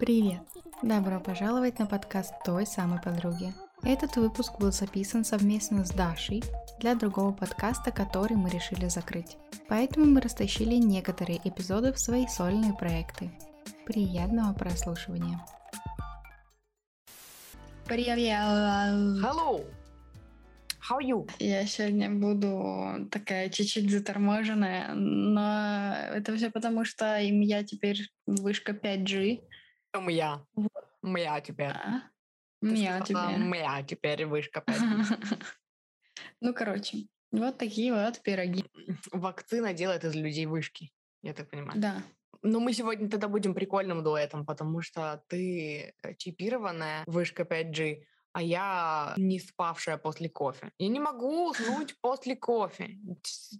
Привет! Добро пожаловать на подкаст той самой подруги. Этот выпуск был записан совместно с Дашей для другого подкаста, который мы решили закрыть. Поэтому мы растащили некоторые эпизоды в свои сольные проекты. Приятного прослушивания! Привет! Hello! How are you? Я сегодня буду такая чуть-чуть заторможенная, но это все потому, что им я теперь вышка 5G. Моя. Моя теперь. А? Сказала, теперь. Моя теперь вышка 5G. Ну, короче, вот такие вот пироги. Вакцина делает из людей вышки, я так понимаю. Да. Но мы сегодня тогда будем прикольным дуэтом, потому что ты э, чипированная вышка 5G, а я не спавшая после кофе. Я не могу уснуть после кофе.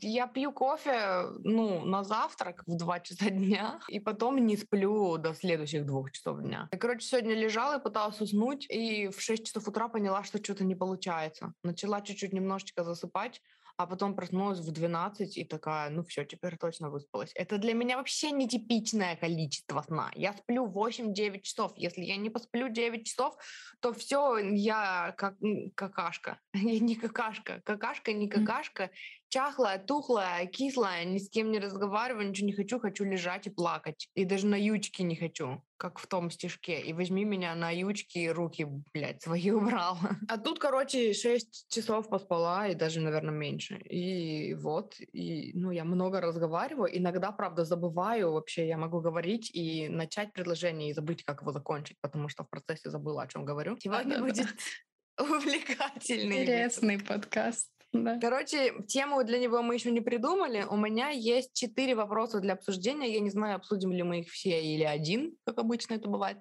Я пью кофе, ну, на завтрак в 2 часа дня, и потом не сплю до следующих двух часов дня. Я, короче, сегодня лежала и пыталась уснуть, и в 6 часов утра поняла, что что-то не получается. Начала чуть-чуть немножечко засыпать, а потом проснулась в 12 и такая, ну все, теперь точно выспалась. Это для меня вообще нетипичное количество сна. Я сплю 8-9 часов. Если я не посплю 9 часов, то все, я как какашка. Я не какашка. Какашка, не какашка. Чахлая, тухлая, кислая, ни с кем не разговариваю, ничего не хочу, хочу лежать и плакать. И даже на ючки не хочу, как в том стишке. И возьми меня на ючки, руки, блядь, свои убрал. А тут, короче, 6 часов поспала, и даже, наверное, меньше. И вот, и, ну, я много разговариваю. Иногда, правда, забываю вообще, я могу говорить и начать предложение и забыть, как его закончить, потому что в процессе забыла, о чем говорю. Сегодня Да-да-да. будет увлекательный выпуск. Интересный подкаст. Да. Короче, тему для него мы еще не придумали. У меня есть четыре вопроса для обсуждения. Я не знаю, обсудим ли мы их все или один, как обычно это бывает.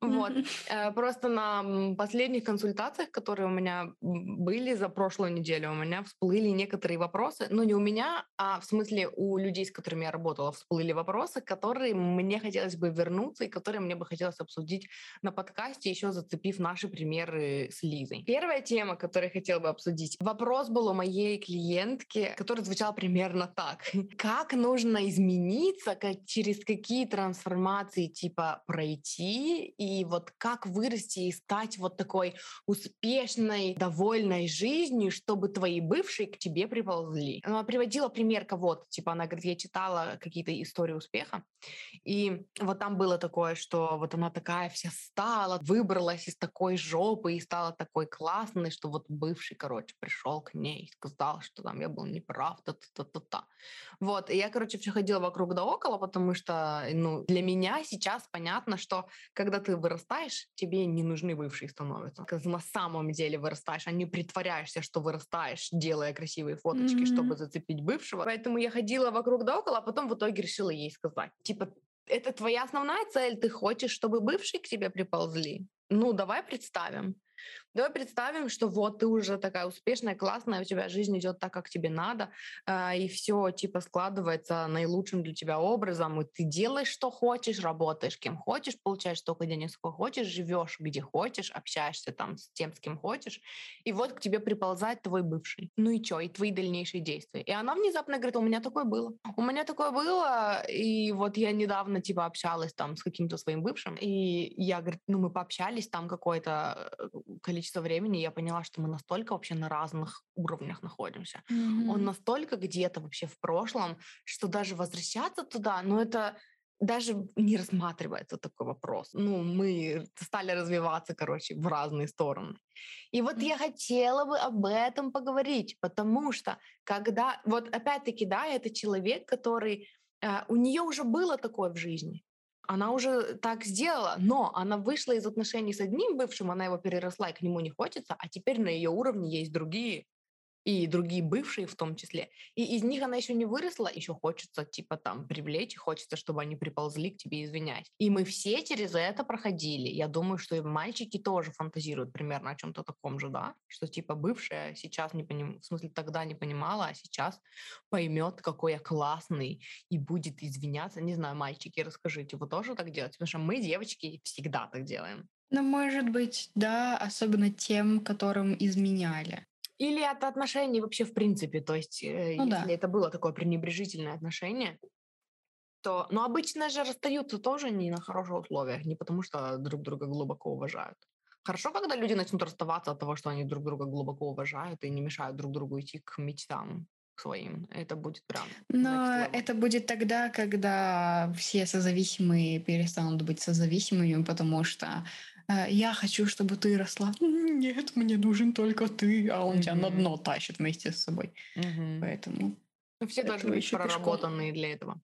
Вот. Э, Просто на последних консультациях, которые у меня были за прошлую неделю, у меня всплыли некоторые вопросы. Ну, не у меня, а в смысле у людей, с которыми я работала, всплыли вопросы, которые мне хотелось бы вернуться и которые мне бы хотелось обсудить на подкасте, еще зацепив наши примеры с Лизой. Первая тема, которую я хотела бы обсудить. Вопрос был у моей клиентки, который звучал примерно так. Как нужно измениться, как, через какие трансформации типа пройти, и вот как вырасти и стать вот такой успешной, довольной жизнью, чтобы твои бывшие к тебе приползли. Она приводила пример кого-то, типа она говорит, я читала какие-то истории успеха, и вот там было такое, что вот она такая вся стала, выбралась из такой жопы и стала такой классной, что вот бывший, короче, пришел к ней и сказал, что там я был неправ, та-та-та-та. Вот, и я, короче, все ходила вокруг да около, потому что, ну, для меня сейчас понятно, что когда ты вырастаешь, тебе не нужны бывшие становятся. Когда на самом деле вырастаешь, а не притворяешься, что вырастаешь, делая красивые фоточки, Мгм. чтобы зацепить бывшего. Поэтому я ходила вокруг да около, а потом в итоге решила ей сказать, типа, это твоя основная цель, ты хочешь, чтобы бывшие к тебе приползли? Ну, давай представим. Давай представим, что вот ты уже такая успешная, классная, у тебя жизнь идет так, как тебе надо, а, и все типа складывается наилучшим для тебя образом, и ты делаешь, что хочешь, работаешь кем хочешь, получаешь столько денег, сколько хочешь, живешь где хочешь, общаешься там с тем, с кем хочешь, и вот к тебе приползает твой бывший. Ну и что, и твои дальнейшие действия. И она внезапно говорит, у меня такое было. У меня такое было, и вот я недавно типа общалась там с каким-то своим бывшим, и я, говорит, ну мы пообщались там какое-то э, количество времени, я поняла, что мы настолько вообще на разных уровнях находимся. Он Мгм. настолько где-то вообще в прошлом, что даже возвращаться туда, ну это даже не рассматривается такой вопрос. Ну, мы стали развиваться, короче, в разные стороны. И вот я хотела бы об этом поговорить, потому что когда, вот опять-таки, да, это человек, который, э, у нее уже было такое в жизни, она уже так сделала, но она вышла из отношений с одним бывшим, она его переросла, и к нему не хочется, а теперь на ее уровне есть другие, и другие бывшие в том числе. И из них она еще не выросла, еще хочется типа там привлечь, хочется, чтобы они приползли к тебе извинять. И мы все через это проходили. Я думаю, что и мальчики тоже фантазируют примерно о чем-то таком же, да? Что типа бывшая сейчас не поним... в смысле тогда не понимала, а сейчас поймет, какой я классный и будет извиняться. Не знаю, мальчики, расскажите, вы тоже так делаете? Потому что мы, девочки, всегда так делаем. Ну, может быть, да, особенно тем, которым изменяли. Или от отношений вообще в принципе. То есть, э, Ну если да. это было такое пренебрежительное отношение, что... Но обычно же расстаются тоже не на хороших условиях, не потому что друг друга глубоко уважают. Хорошо, когда люди начнут расставаться от того, что они друг друга глубоко уважают и не мешают друг другу идти к мечтам своим. Это будет прям... Но это будет тогда, когда все созависимые перестанут быть созависимыми, потому что я хочу, чтобы ты росла. Нет, мне нужен только ты, а он mm-hmm. тебя на дно тащит вместе с собой. Mm-hmm. Поэтому... Ну, все должны быть проработанные для этого.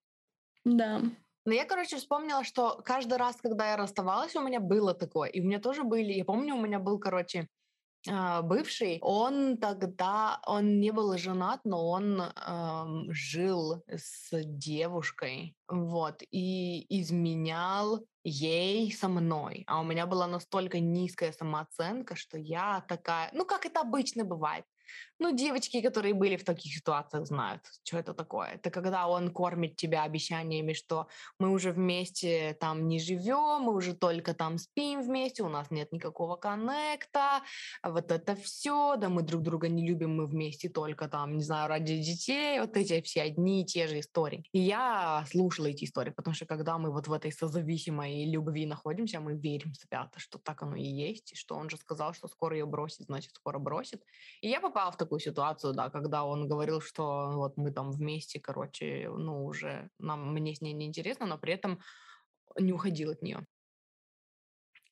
Да. Но я, короче, вспомнила, что каждый раз, когда я расставалась, у меня было такое. И у меня тоже были... Я помню, у меня был, короче, а, бывший, он тогда, он не был женат, но он эм, жил с девушкой, вот, и изменял ей со мной. А у меня была настолько низкая самооценка, что я такая, ну, как это обычно бывает. Ну, девочки, которые были в таких ситуациях, знают, что это такое. Это когда он кормит тебя обещаниями, что мы уже вместе там не живем, мы уже только там спим вместе, у нас нет никакого коннекта, вот это все, да мы друг друга не любим, мы вместе только там, не знаю, ради детей, вот эти все одни и те же истории. И я слушала эти истории, потому что когда мы вот в этой созависимой любви находимся, мы верим свято, что так оно и есть, и что он же сказал, что скоро ее бросит, значит, скоро бросит. И я попала в такую такую ситуацию, да, когда он говорил, что вот мы там вместе, короче, ну, уже нам, мне с ней неинтересно, но при этом не уходил от нее.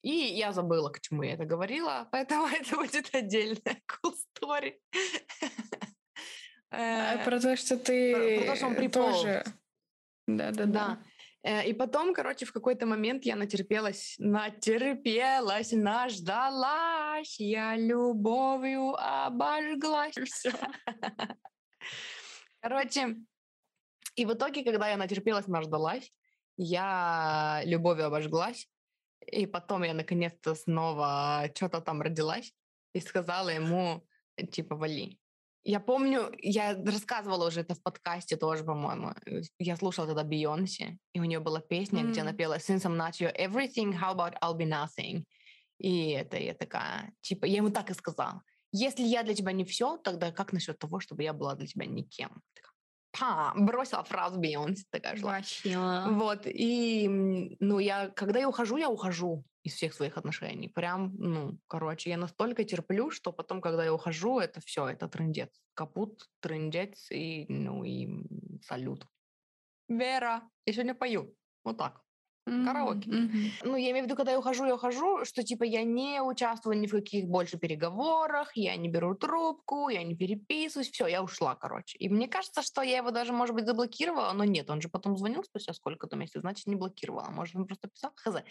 И я забыла, к чему я это говорила, поэтому это будет отдельная cool story. А, про то, что ты про то, что он приполз. тоже... Да, да, да. Э, и потом, короче, в какой-то момент я натерпелась, натерпелась, наждалась, я любовью обожглась. Все. Короче, и в итоге, когда я натерпелась, наждалась, я любовью обожглась, и потом я наконец-то снова что-то там родилась и сказала ему, типа, вали. Я помню, я рассказывала уже это в подкасте тоже, по-моему. Э, я слушала тогда Бейонсе, и у нее была песня, mm. где она пела «Since I'm not your everything, how about I'll be nothing?» И это я такая, типа, я ему так и сказала. Если я для тебя не все, тогда как насчет того, чтобы я была для тебя никем? Такая, па, бросила фразу Бейонсе, такая шла. Вообще. Вот, и, ну, я, когда я ухожу, я ухожу из всех своих отношений. Прям, ну, короче, я настолько терплю, что потом, когда я ухожу, это все, это трендец. Капут, трендец и, ну, и салют. Вера, я сегодня пою. Вот так. Караоке. Mm-hmm. Ну, я имею в виду, когда я ухожу, я ухожу, что типа я не участвую ни в каких больше переговорах, я не беру трубку, я не переписываюсь, все, я ушла, короче. И мне кажется, что я его даже, может быть, заблокировала, но нет, он же потом звонил спустя сколько-то месяцев, значит, не блокировала, может, он просто писал, хз.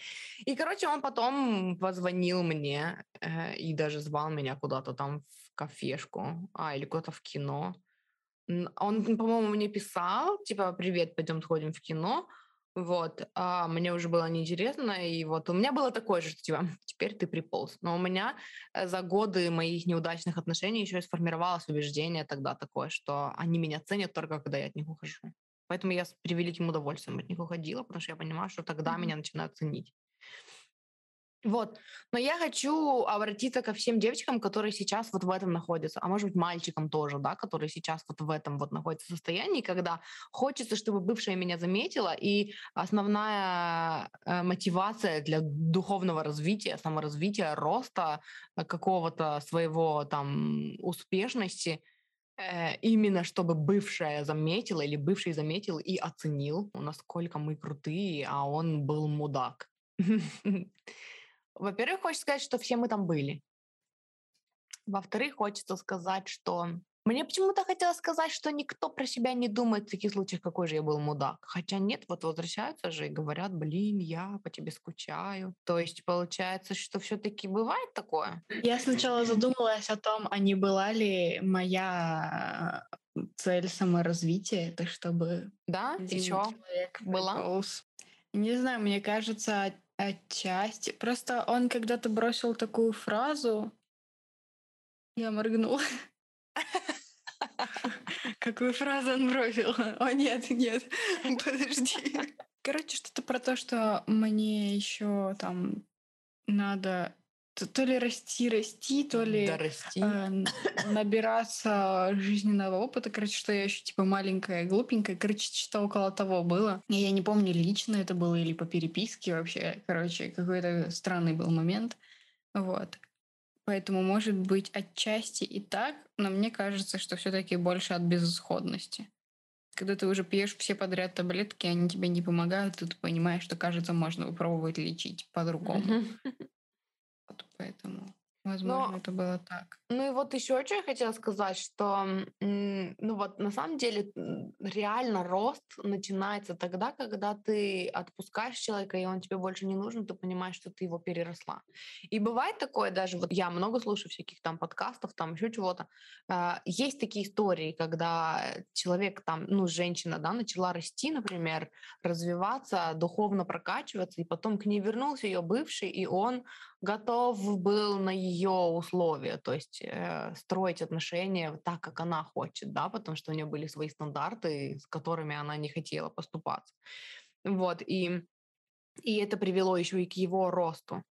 И, короче, он потом позвонил мне э, и даже звал меня куда-то там в кафешку, а, или куда-то в кино. Он, по-моему, мне писал, типа, привет, пойдем сходим в кино, вот, а мне уже было неинтересно, и вот у меня было такое же, что типа, теперь ты приполз. Но у меня э, за годы моих неудачных отношений еще и сформировалось убеждение тогда такое, что они меня ценят только когда я от них ухожу. Поэтому я с превеликим удовольствием от них уходила, потому что я понимаю, что тогда mm-hmm. меня начинают ценить. Вот. Но я хочу обратиться ко всем девочкам, которые сейчас вот в этом находятся, а может быть мальчикам тоже, да, которые сейчас вот в этом вот находятся состоянии, когда хочется, чтобы бывшая меня заметила, и основная э, мотивация для духовного развития, саморазвития, роста э, какого-то своего там успешности, э, именно чтобы бывшая заметила или бывший заметил и оценил, насколько мы крутые, а он был мудак. Во-первых, хочется сказать, что все мы там были. Во-вторых, хочется сказать, что мне почему-то хотелось сказать, что никто про себя не думает в таких случаях, какой же я был мудак. Хотя нет, вот возвращаются же и говорят, блин, я по тебе скучаю. То есть получается, что все-таки бывает такое? Я сначала задумалась о том, а не была ли моя цель саморазвития, это чтобы... Да? И что? Была? Не знаю, мне кажется, Отчасти. Просто он когда-то бросил такую фразу. Я моргнула. Какую фразу он бросил? О, нет, нет, подожди. Короче, что-то про то, что мне еще там надо то, то ли расти, расти, то ли Да расти. э, набираться жизненного опыта. Короче, что я еще типа маленькая, глупенькая. Короче, что около того было. И я не помню, лично это было или по переписке вообще. Короче, какой-то странный был момент. Вот. Поэтому, может быть, отчасти и так, но мне кажется, что все-таки больше от безысходности. Когда ты уже пьешь все подряд таблетки, они тебе не помогают, и ты понимаешь, что, кажется, можно попробовать лечить по-другому. Поэтому, возможно, Но это было так. Ну и вот еще что я хотела сказать, что, ну вот на самом деле реально рост начинается тогда, когда ты отпускаешь человека, и он тебе больше не нужен, ты понимаешь, что ты его переросла. И бывает такое даже, вот я много слушаю всяких там подкастов, там еще чего-то. а, Есть такие истории, когда человек там, ну женщина, да, начала расти, например, развиваться, духовно прокачиваться, и потом к ней вернулся ее бывший, и он готов был на ее условия, то есть э, строить отношения так, как она хочет, да, потому что у нее были свои стандарты, с которыми она не хотела поступаться. Вот, и, и это привело еще и к его росту.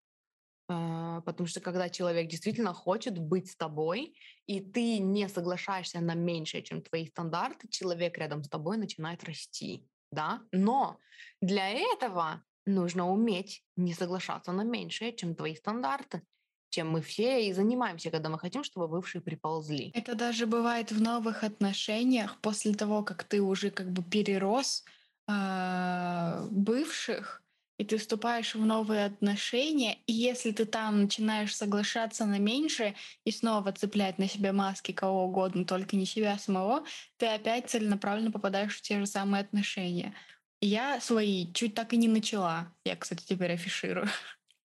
А, Потому что когда человек действительно хочет быть с тобой, и ты не соглашаешься на меньшее, чем твои стандарты, человек рядом с тобой начинает расти, да. Но для этого нужно уметь не соглашаться на меньшее, чем твои стандарты, чем мы все и занимаемся, когда мы хотим, чтобы бывшие приползли. Это даже бывает в новых отношениях после того, как ты уже как бы перерос а, бывших, и ты вступаешь в новые отношения, и если ты там начинаешь соглашаться на меньшее и снова цеплять на себя маски кого угодно, только не себя самого, ты опять целенаправленно попадаешь в те же самые отношения. Я свои чуть так и не начала. Я, кстати, теперь афиширую.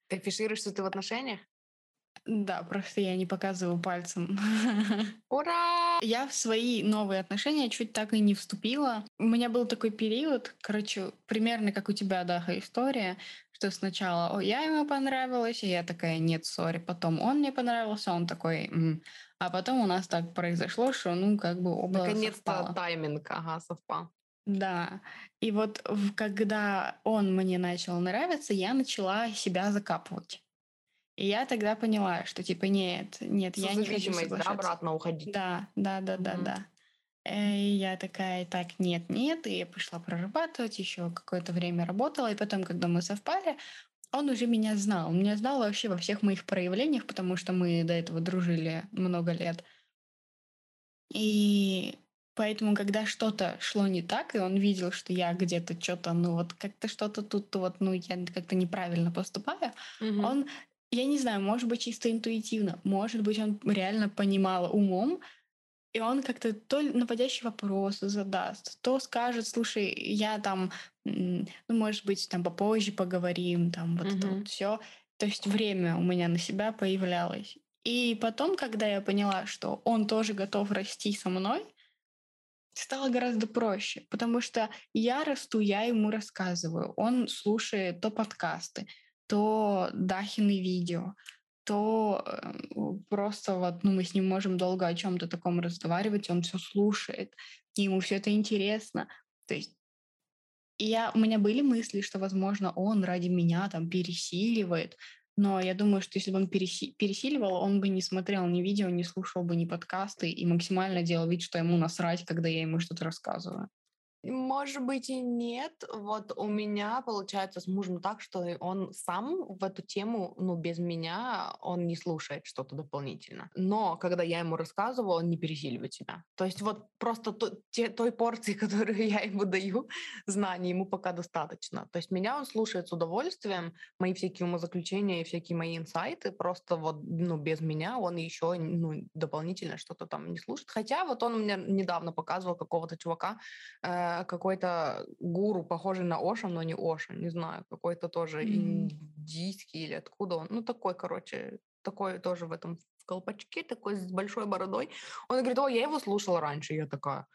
Ты афишируешь, что ты в отношениях? Да, просто я не показываю пальцем. Ура! Я в свои новые отношения чуть так и не вступила. У меня был такой период, короче, примерно как у тебя, Даха, история, что сначала о, я ему понравилась, и я такая, нет, сори. Потом он мне понравился, он такой, «М». а потом у нас так произошло, что, ну, как бы оба Наконец-то совпало. тайминг, ага, совпал. Да. И вот когда он мне начал нравиться, я начала себя закапывать. И я тогда поняла, что типа нет, нет, я не хочу Созависимость, да, соглашаться. обратно уходить. Да, да, да, да, да. Э, И я такая, так, нет, нет, и я пошла прорабатывать, еще какое-то время работала, и потом, когда мы совпали, он уже меня знал. Он меня знал вообще во всех моих проявлениях, потому что мы до этого дружили много лет. И поэтому, когда что-то шло не так, и он видел, что я где-то что-то, ну вот как-то что-то тут вот, ну я как-то неправильно поступаю, Мгм. он, я не знаю, может быть, чисто интуитивно, может быть, он реально понимал умом, и он как-то то наводящий вопросы задаст, то скажет, слушай, я там, ну, может быть, там попозже поговорим, там вот это Мгм. вот все. То есть время у меня на себя появлялось. И потом, когда я поняла, что он тоже готов расти со мной, стало гораздо проще, потому что я расту, я ему рассказываю, он слушает то подкасты, то Дахины видео, то э, просто вот, ну, мы с ним можем долго о чем-то таком разговаривать, он все слушает, и ему все это интересно. То есть я, у меня были мысли, что, возможно, он ради меня там пересиливает, но я думаю, что если бы он переси- пересиливал, он бы не смотрел ни видео, не слушал бы ни подкасты и максимально делал вид, что ему насрать, когда я ему что-то рассказываю. Может быть и нет. Вот у меня получается с мужем так, что он сам в эту тему, ну, без меня, он не слушает что-то дополнительно. Но когда я ему рассказываю, он не пересиливает себя. То есть вот просто то- те- той порции, которую я ему даю, знаний ему пока достаточно. То есть меня он слушает с удовольствием, мои всякие умозаключения и всякие мои инсайты, просто вот, ну, без меня он еще, ну, дополнительно что-то там не слушает. Хотя вот он мне недавно показывал какого-то чувака, э, какой-то гуру, похожий на Оша, но не Оша, не знаю, какой-то тоже Мгм. индийский или откуда он. Ну, такой, короче, такой тоже в этом в колпачке, такой с большой бородой. Он говорит, о, я его слушала раньше. Я такая,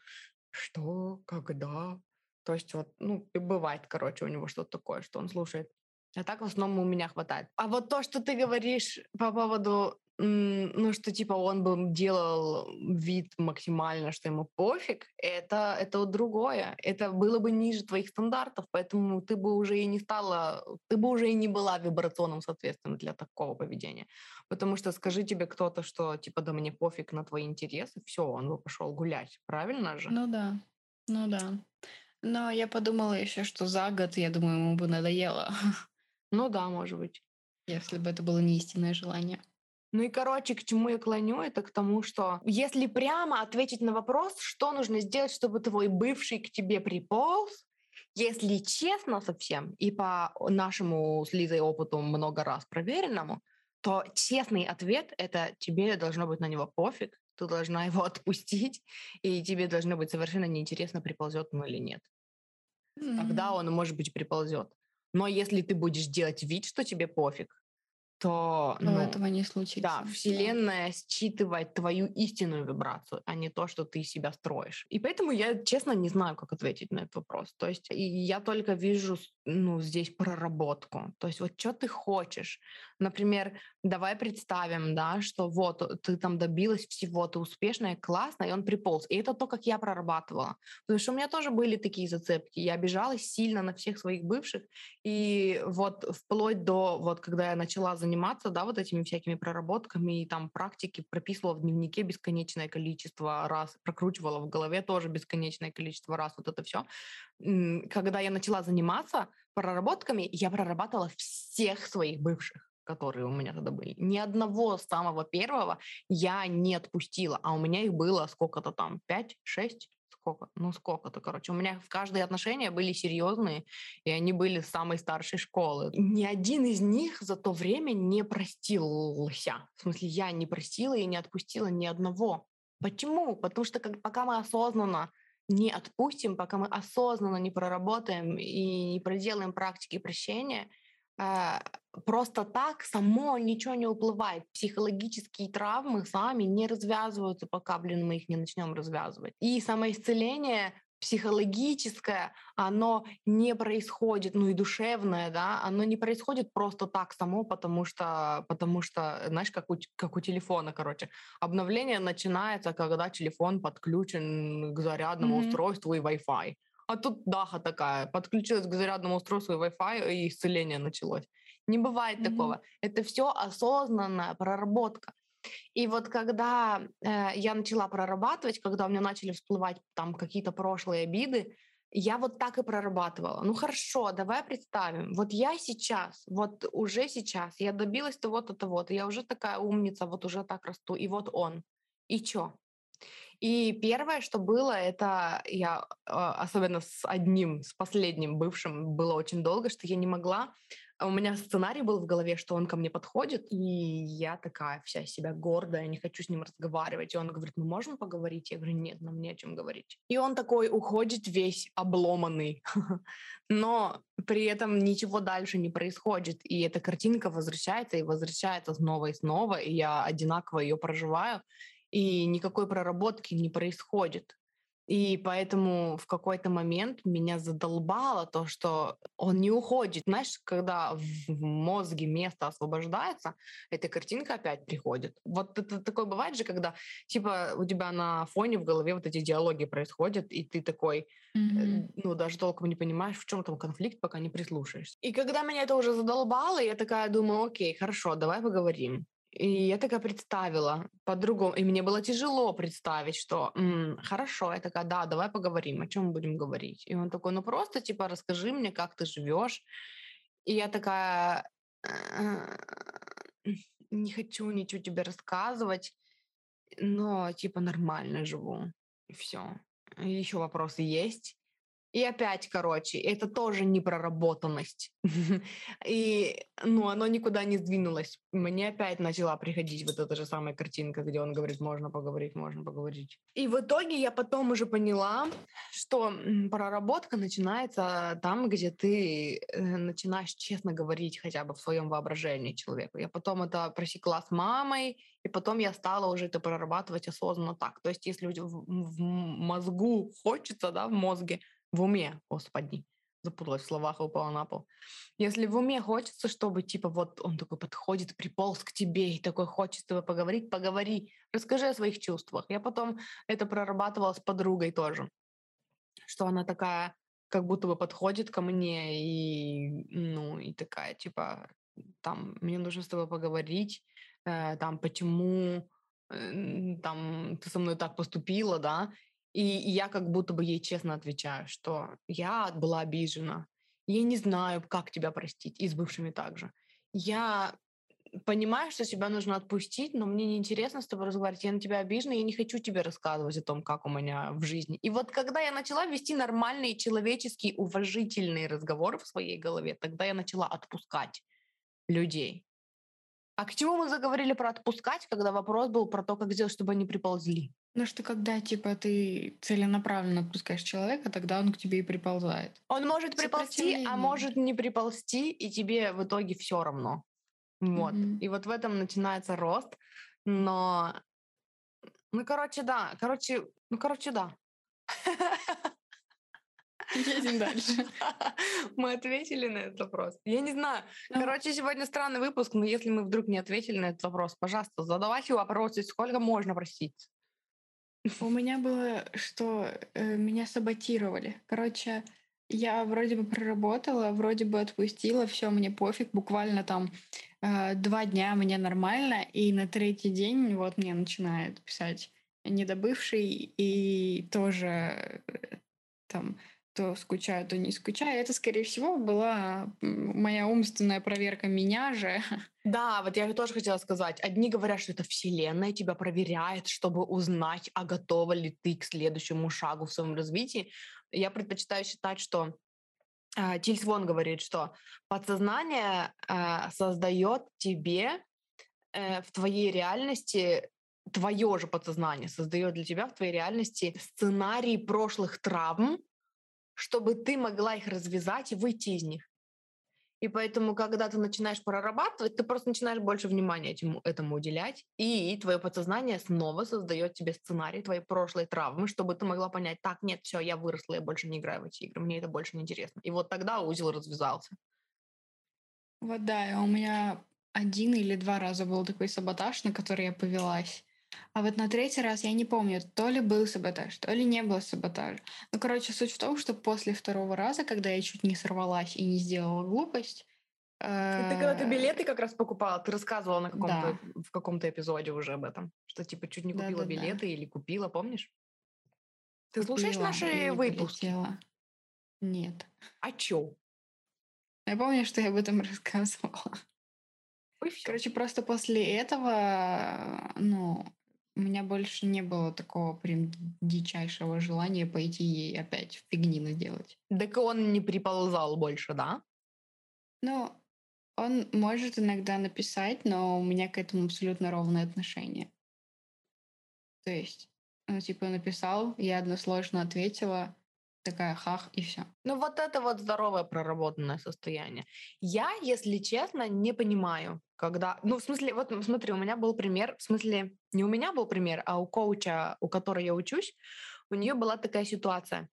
что, когда? То есть вот, ну, бывает, короче, у него что-то такое, что он слушает. А так в основном у меня хватает. А вот то, что ты говоришь по поводу ну, что типа он бы делал вид максимально, что ему пофиг, это, это вот другое. Это было бы ниже твоих стандартов, поэтому ты бы уже и не стала, ты бы уже и не была вибрационным, соответственно, для такого поведения. Потому что скажи тебе кто-то, что типа да мне пофиг на твои интересы, все, он бы пошел гулять, правильно же? Ну да, ну да. Но я подумала еще, что за год, я думаю, ему бы надоело. Ну да, может быть. Если бы это было не истинное желание. Ну и, короче, к чему я клоню, это к тому, что если прямо ответить на вопрос, что нужно сделать, чтобы твой бывший к тебе приполз, если честно совсем, и по нашему с Лизой опыту много раз проверенному, то честный ответ — это тебе должно быть на него пофиг, ты должна его отпустить, и тебе должно быть совершенно неинтересно, приползет он или нет. Mm-hmm. Тогда он, может быть, приползет. Но если ты будешь делать вид, что тебе пофиг, то ну, этого не случится. Да, Вселенная считывает твою истинную вибрацию, а не то, что ты себя строишь. И поэтому я, честно, не знаю, как ответить на этот вопрос. То есть я только вижу ну, здесь проработку. То есть вот что ты хочешь. Например, давай представим, да, что вот ты там добилась всего, ты успешная, классная, и он приполз. И это то, как я прорабатывала. Потому что у меня тоже были такие зацепки. Я обижалась сильно на всех своих бывших. И вот вплоть до, вот когда я начала заниматься, да, вот этими всякими проработками и там практики, прописывала в дневнике бесконечное количество раз, прокручивала в голове тоже бесконечное количество раз вот это все. Когда я начала заниматься проработками, я прорабатывала всех своих бывших которые у меня тогда были. Ни одного самого первого я не отпустила, а у меня их было сколько-то там, пять, шесть, сколько, ну сколько-то, короче. У меня в каждые отношения были серьезные, и они были с самой старшей школы. Ни один из них за то время не простился. В смысле, я не простила и не отпустила ни одного. Почему? Потому что как, пока мы осознанно не отпустим, пока мы осознанно не проработаем и не проделаем практики прощения, а, просто так само ничего не уплывает. Психологические травмы сами не развязываются, пока, блин, мы их не начнем развязывать. И самоисцеление психологическое, оно не происходит, ну и душевное, да, оно не происходит просто так само, потому что, потому что, знаешь, как у, как у телефона, короче. Обновление начинается, когда телефон подключен к зарядному mm-hmm. устройству и Wi-Fi. А тут Даха такая, подключилась к зарядному устройству и Wi-Fi, и исцеление началось. Не бывает mm-hmm. такого. Это все осознанная проработка. И вот когда э, я начала прорабатывать, когда у меня начали всплывать там какие-то прошлые обиды, я вот так и прорабатывала. Ну хорошо, давай представим. Вот я сейчас, вот уже сейчас, я добилась того-то, того-то, я уже такая умница, вот уже так расту, и вот он. И чё? И первое, что было, это я, а, особенно с одним, с последним бывшим, было очень долго, что я не могла у меня сценарий был в голове, что он ко мне подходит, и я такая вся себя гордая, не хочу с ним разговаривать. И он говорит, мы можем поговорить? Я говорю, нет, нам не о чем говорить. И он такой уходит весь обломанный, но при этом ничего дальше не происходит. И эта картинка возвращается и возвращается снова и снова, и я одинаково ее проживаю и никакой проработки не происходит. И поэтому в какой-то момент меня задолбало то, что он не уходит. Знаешь, когда в мозге место освобождается, эта картинка опять приходит. Вот это такое бывает же, когда типа у тебя на фоне в голове вот эти диалоги происходят, и ты такой, mm-hmm. ну, даже толком не понимаешь, в чем там конфликт, пока не прислушаешься. И когда меня это уже задолбало, я такая думаю, окей, хорошо, давай поговорим. И я такая представила по-другому. И мне было тяжело представить, что М, хорошо, я такая, да, давай поговорим, о чем мы будем говорить. И он такой, ну просто типа расскажи мне, как ты живешь. И я такая, не хочу ничего тебе рассказывать, но типа нормально живу. И все. Еще вопросы есть. И опять, короче, это тоже непроработанность. И, ну, оно никуда не сдвинулось. Мне опять начала приходить вот эта же самая картинка, где он говорит, можно поговорить, можно поговорить. И в итоге я потом уже поняла, что проработка начинается там, где ты э, начинаешь честно говорить хотя бы в своем воображении человеку. Я потом это просекла с мамой, и потом я стала уже это прорабатывать осознанно так. То есть если в, в мозгу хочется, да, в мозге, в уме, господи, запуталась в словах и упала на пол. Если в уме хочется, чтобы, типа, вот он такой подходит, приполз к тебе и такой хочет с тобой поговорить, поговори, расскажи о своих чувствах. Я потом это прорабатывала с подругой тоже, что она такая, как будто бы подходит ко мне и, ну, и такая, типа, там, мне нужно с тобой поговорить, э, там, почему э, там ты со мной так поступила, да, и я как будто бы ей честно отвечаю, что я была обижена, я не знаю, как тебя простить, и с бывшими также. Я понимаю, что себя нужно отпустить, но мне неинтересно с тобой разговаривать, я на тебя обижена, я не хочу тебе рассказывать о том, как у меня в жизни. И вот когда я начала вести нормальные, человеческие, уважительные разговоры в своей голове, тогда я начала отпускать людей. А к чему мы заговорили про отпускать, когда вопрос был про то, как сделать, чтобы они приползли? Ну что когда, типа, ты целенаправленно отпускаешь человека, тогда он к тебе и приползает. Он может приползти, а может не приползти, и тебе в итоге все равно. Вот. Мгм. И вот в этом начинается рост. Но, ну, короче, да. Короче, ну, короче, да. Едем дальше. Мы ответили на этот вопрос. Я не знаю. Ну. Короче, сегодня странный выпуск, но если мы вдруг не ответили на этот вопрос, пожалуйста, задавайте вопросы, сколько можно просить. У меня было, что э, меня саботировали. Короче, я вроде бы проработала, вроде бы отпустила, все, мне пофиг, буквально там э, два дня мне нормально, и на третий день вот мне начинает писать недобывший, и тоже э, там то скучаю, то не скучаю. Это, скорее всего, была моя умственная проверка меня же. Да, вот я тоже хотела сказать. Одни говорят, что это Вселенная тебя проверяет, чтобы узнать, а готова ли ты к следующему шагу в своем развитии. Я предпочитаю считать, что э, Тиль Свон говорит, что подсознание э, создает тебе э, в твоей реальности твое же подсознание создает для тебя в твоей реальности сценарий прошлых травм, чтобы ты могла их развязать и выйти из них. И поэтому, когда ты начинаешь прорабатывать, ты просто начинаешь больше внимания этому, этому уделять, и твое подсознание снова создает тебе сценарий твоей прошлой травмы, чтобы ты могла понять, так, нет, все, я выросла, я больше не играю в эти игры, мне это больше не интересно. И вот тогда узел развязался. Вот да, и у меня один или два раза был такой саботаж, на который я повелась. А вот на третий раз я не помню, то ли был саботаж, то ли не было саботажа. Ну, короче, суть в том, что после второго раза, когда я чуть не сорвалась и не сделала глупость, ты когда ты э, билеты как раз покупала, ты рассказывала на каком-то, Да. в каком-то эпизоде уже об этом, что типа чуть не купила Да-да-да. билеты или купила, помнишь? Ты слушаешь купила наши и не выпуски? полетела. Нет. А чё? Я помню, что я об этом рассказывала. Ой. Короче, просто после этого, ну, у меня больше не было такого прям дичайшего желания пойти и опять фигни наделать. Так он не приползал больше, да? Ну, он может иногда написать, но у меня к этому абсолютно ровное отношение. То есть, ну, типа, написал, я односложно ответила, такая хах, и все. Ну вот это вот здоровое проработанное состояние. Я, если честно, не понимаю, когда... Ну, в смысле, вот смотри, у меня был пример, в смысле, не у меня был пример, а у коуча, у которой я учусь, у нее была такая ситуация.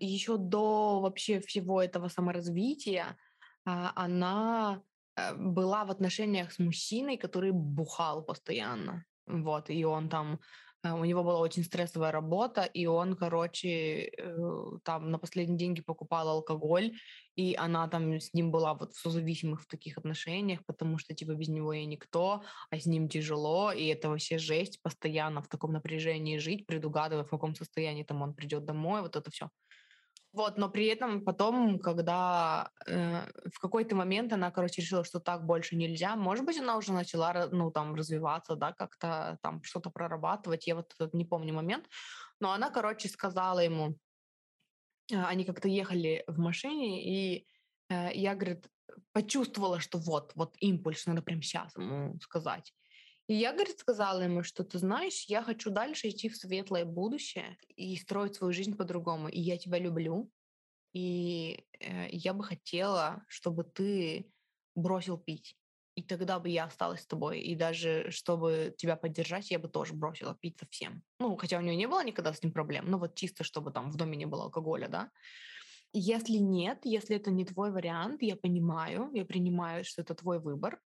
Еще до вообще всего этого саморазвития а, она э, была в отношениях с мужчиной, который бухал постоянно. Вот, и он там у него была очень стрессовая работа, и он, короче, э, там на последние деньги покупал алкоголь, и она там с ним была вот в созависимых в таких отношениях, потому что, типа, без него я никто, а с ним тяжело, и это вообще жесть, постоянно в таком напряжении жить, предугадывая, в каком состоянии там он придет домой, вот это все. Вот, но при этом потом, когда э, в какой-то момент она, короче, решила, что так больше нельзя, может быть, она уже начала, ну, там, развиваться, да, как-то там что-то прорабатывать, я вот этот не помню момент, но она, короче, сказала ему, а, они как-то ехали в машине, и э, я, говорит, почувствовала, что вот, вот импульс, надо прямо сейчас ему сказать. И я, говорит, сказала ему, что ты знаешь, я хочу дальше идти в светлое будущее и строить свою жизнь по-другому. И я тебя люблю. И э, я бы хотела, чтобы ты бросил пить. И тогда бы я осталась с тобой. И даже чтобы тебя поддержать, я бы тоже бросила пить совсем. Ну, хотя у нее не было никогда с ним проблем, но вот чисто, чтобы там в доме не было алкоголя, да. Если нет, если это не твой вариант, я понимаю, я принимаю, что это твой выбор,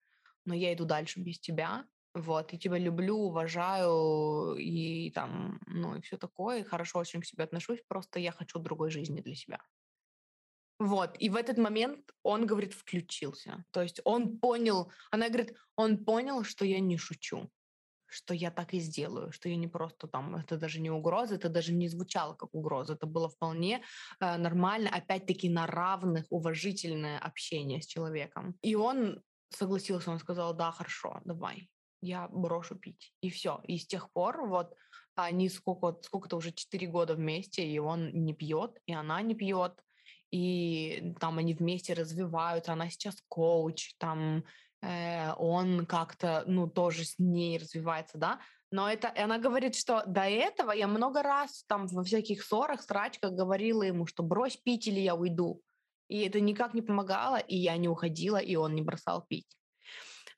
но я иду дальше без тебя, вот, и тебя люблю, уважаю, и там, ну, и все такое, и хорошо очень к себе отношусь, просто я хочу другой жизни для себя. Вот, и в этот момент он, говорит, включился. То есть он понял, она говорит, он понял, что я не шучу, что я так и сделаю, что я не просто там, это даже не угроза, это даже не звучало как угроза, это было вполне э, нормально, опять-таки на равных, уважительное общение с человеком. И он согласился, он сказал, да, хорошо, давай, я брошу пить. И все. И с тех пор вот они сколько, сколько-то уже 4 года вместе, и он не пьет, и она не пьет, и там они вместе развиваются, она сейчас коуч, там э, он как-то, ну, тоже с ней развивается, да, но это, и она говорит, что до этого я много раз там во всяких ссорах, срачках говорила ему, что брось пить или я уйду. И это никак не помогало, и я не уходила, и он не бросал пить.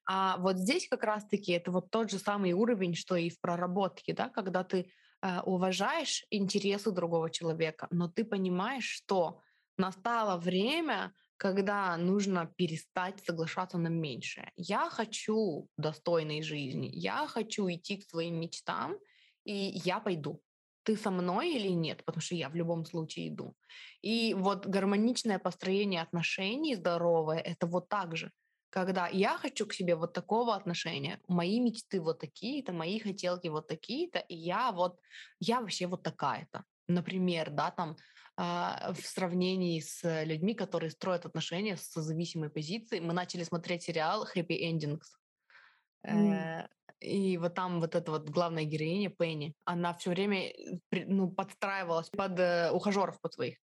А вот здесь как раз-таки это вот тот же самый уровень, что и в проработке, да, когда ты э, уважаешь интересы другого человека, но ты понимаешь, что настало время, когда нужно перестать соглашаться на меньшее. Я хочу достойной жизни, я хочу идти к своим мечтам, и я пойду. Ты со мной или нет? Потому что я в любом случае иду. И вот гармоничное построение отношений здоровое — это вот так же когда я хочу к себе вот такого отношения, мои мечты вот такие-то, мои хотелки вот такие-то, и я вот, я вообще вот такая-то. Например, да, там э, в сравнении с людьми, которые строят отношения с зависимой позицией, мы начали смотреть сериал Happy Endings. Mm. И вот там вот эта вот главная героиня Пенни, она все время э, ну, подстраивалась под э, ухажеров под своих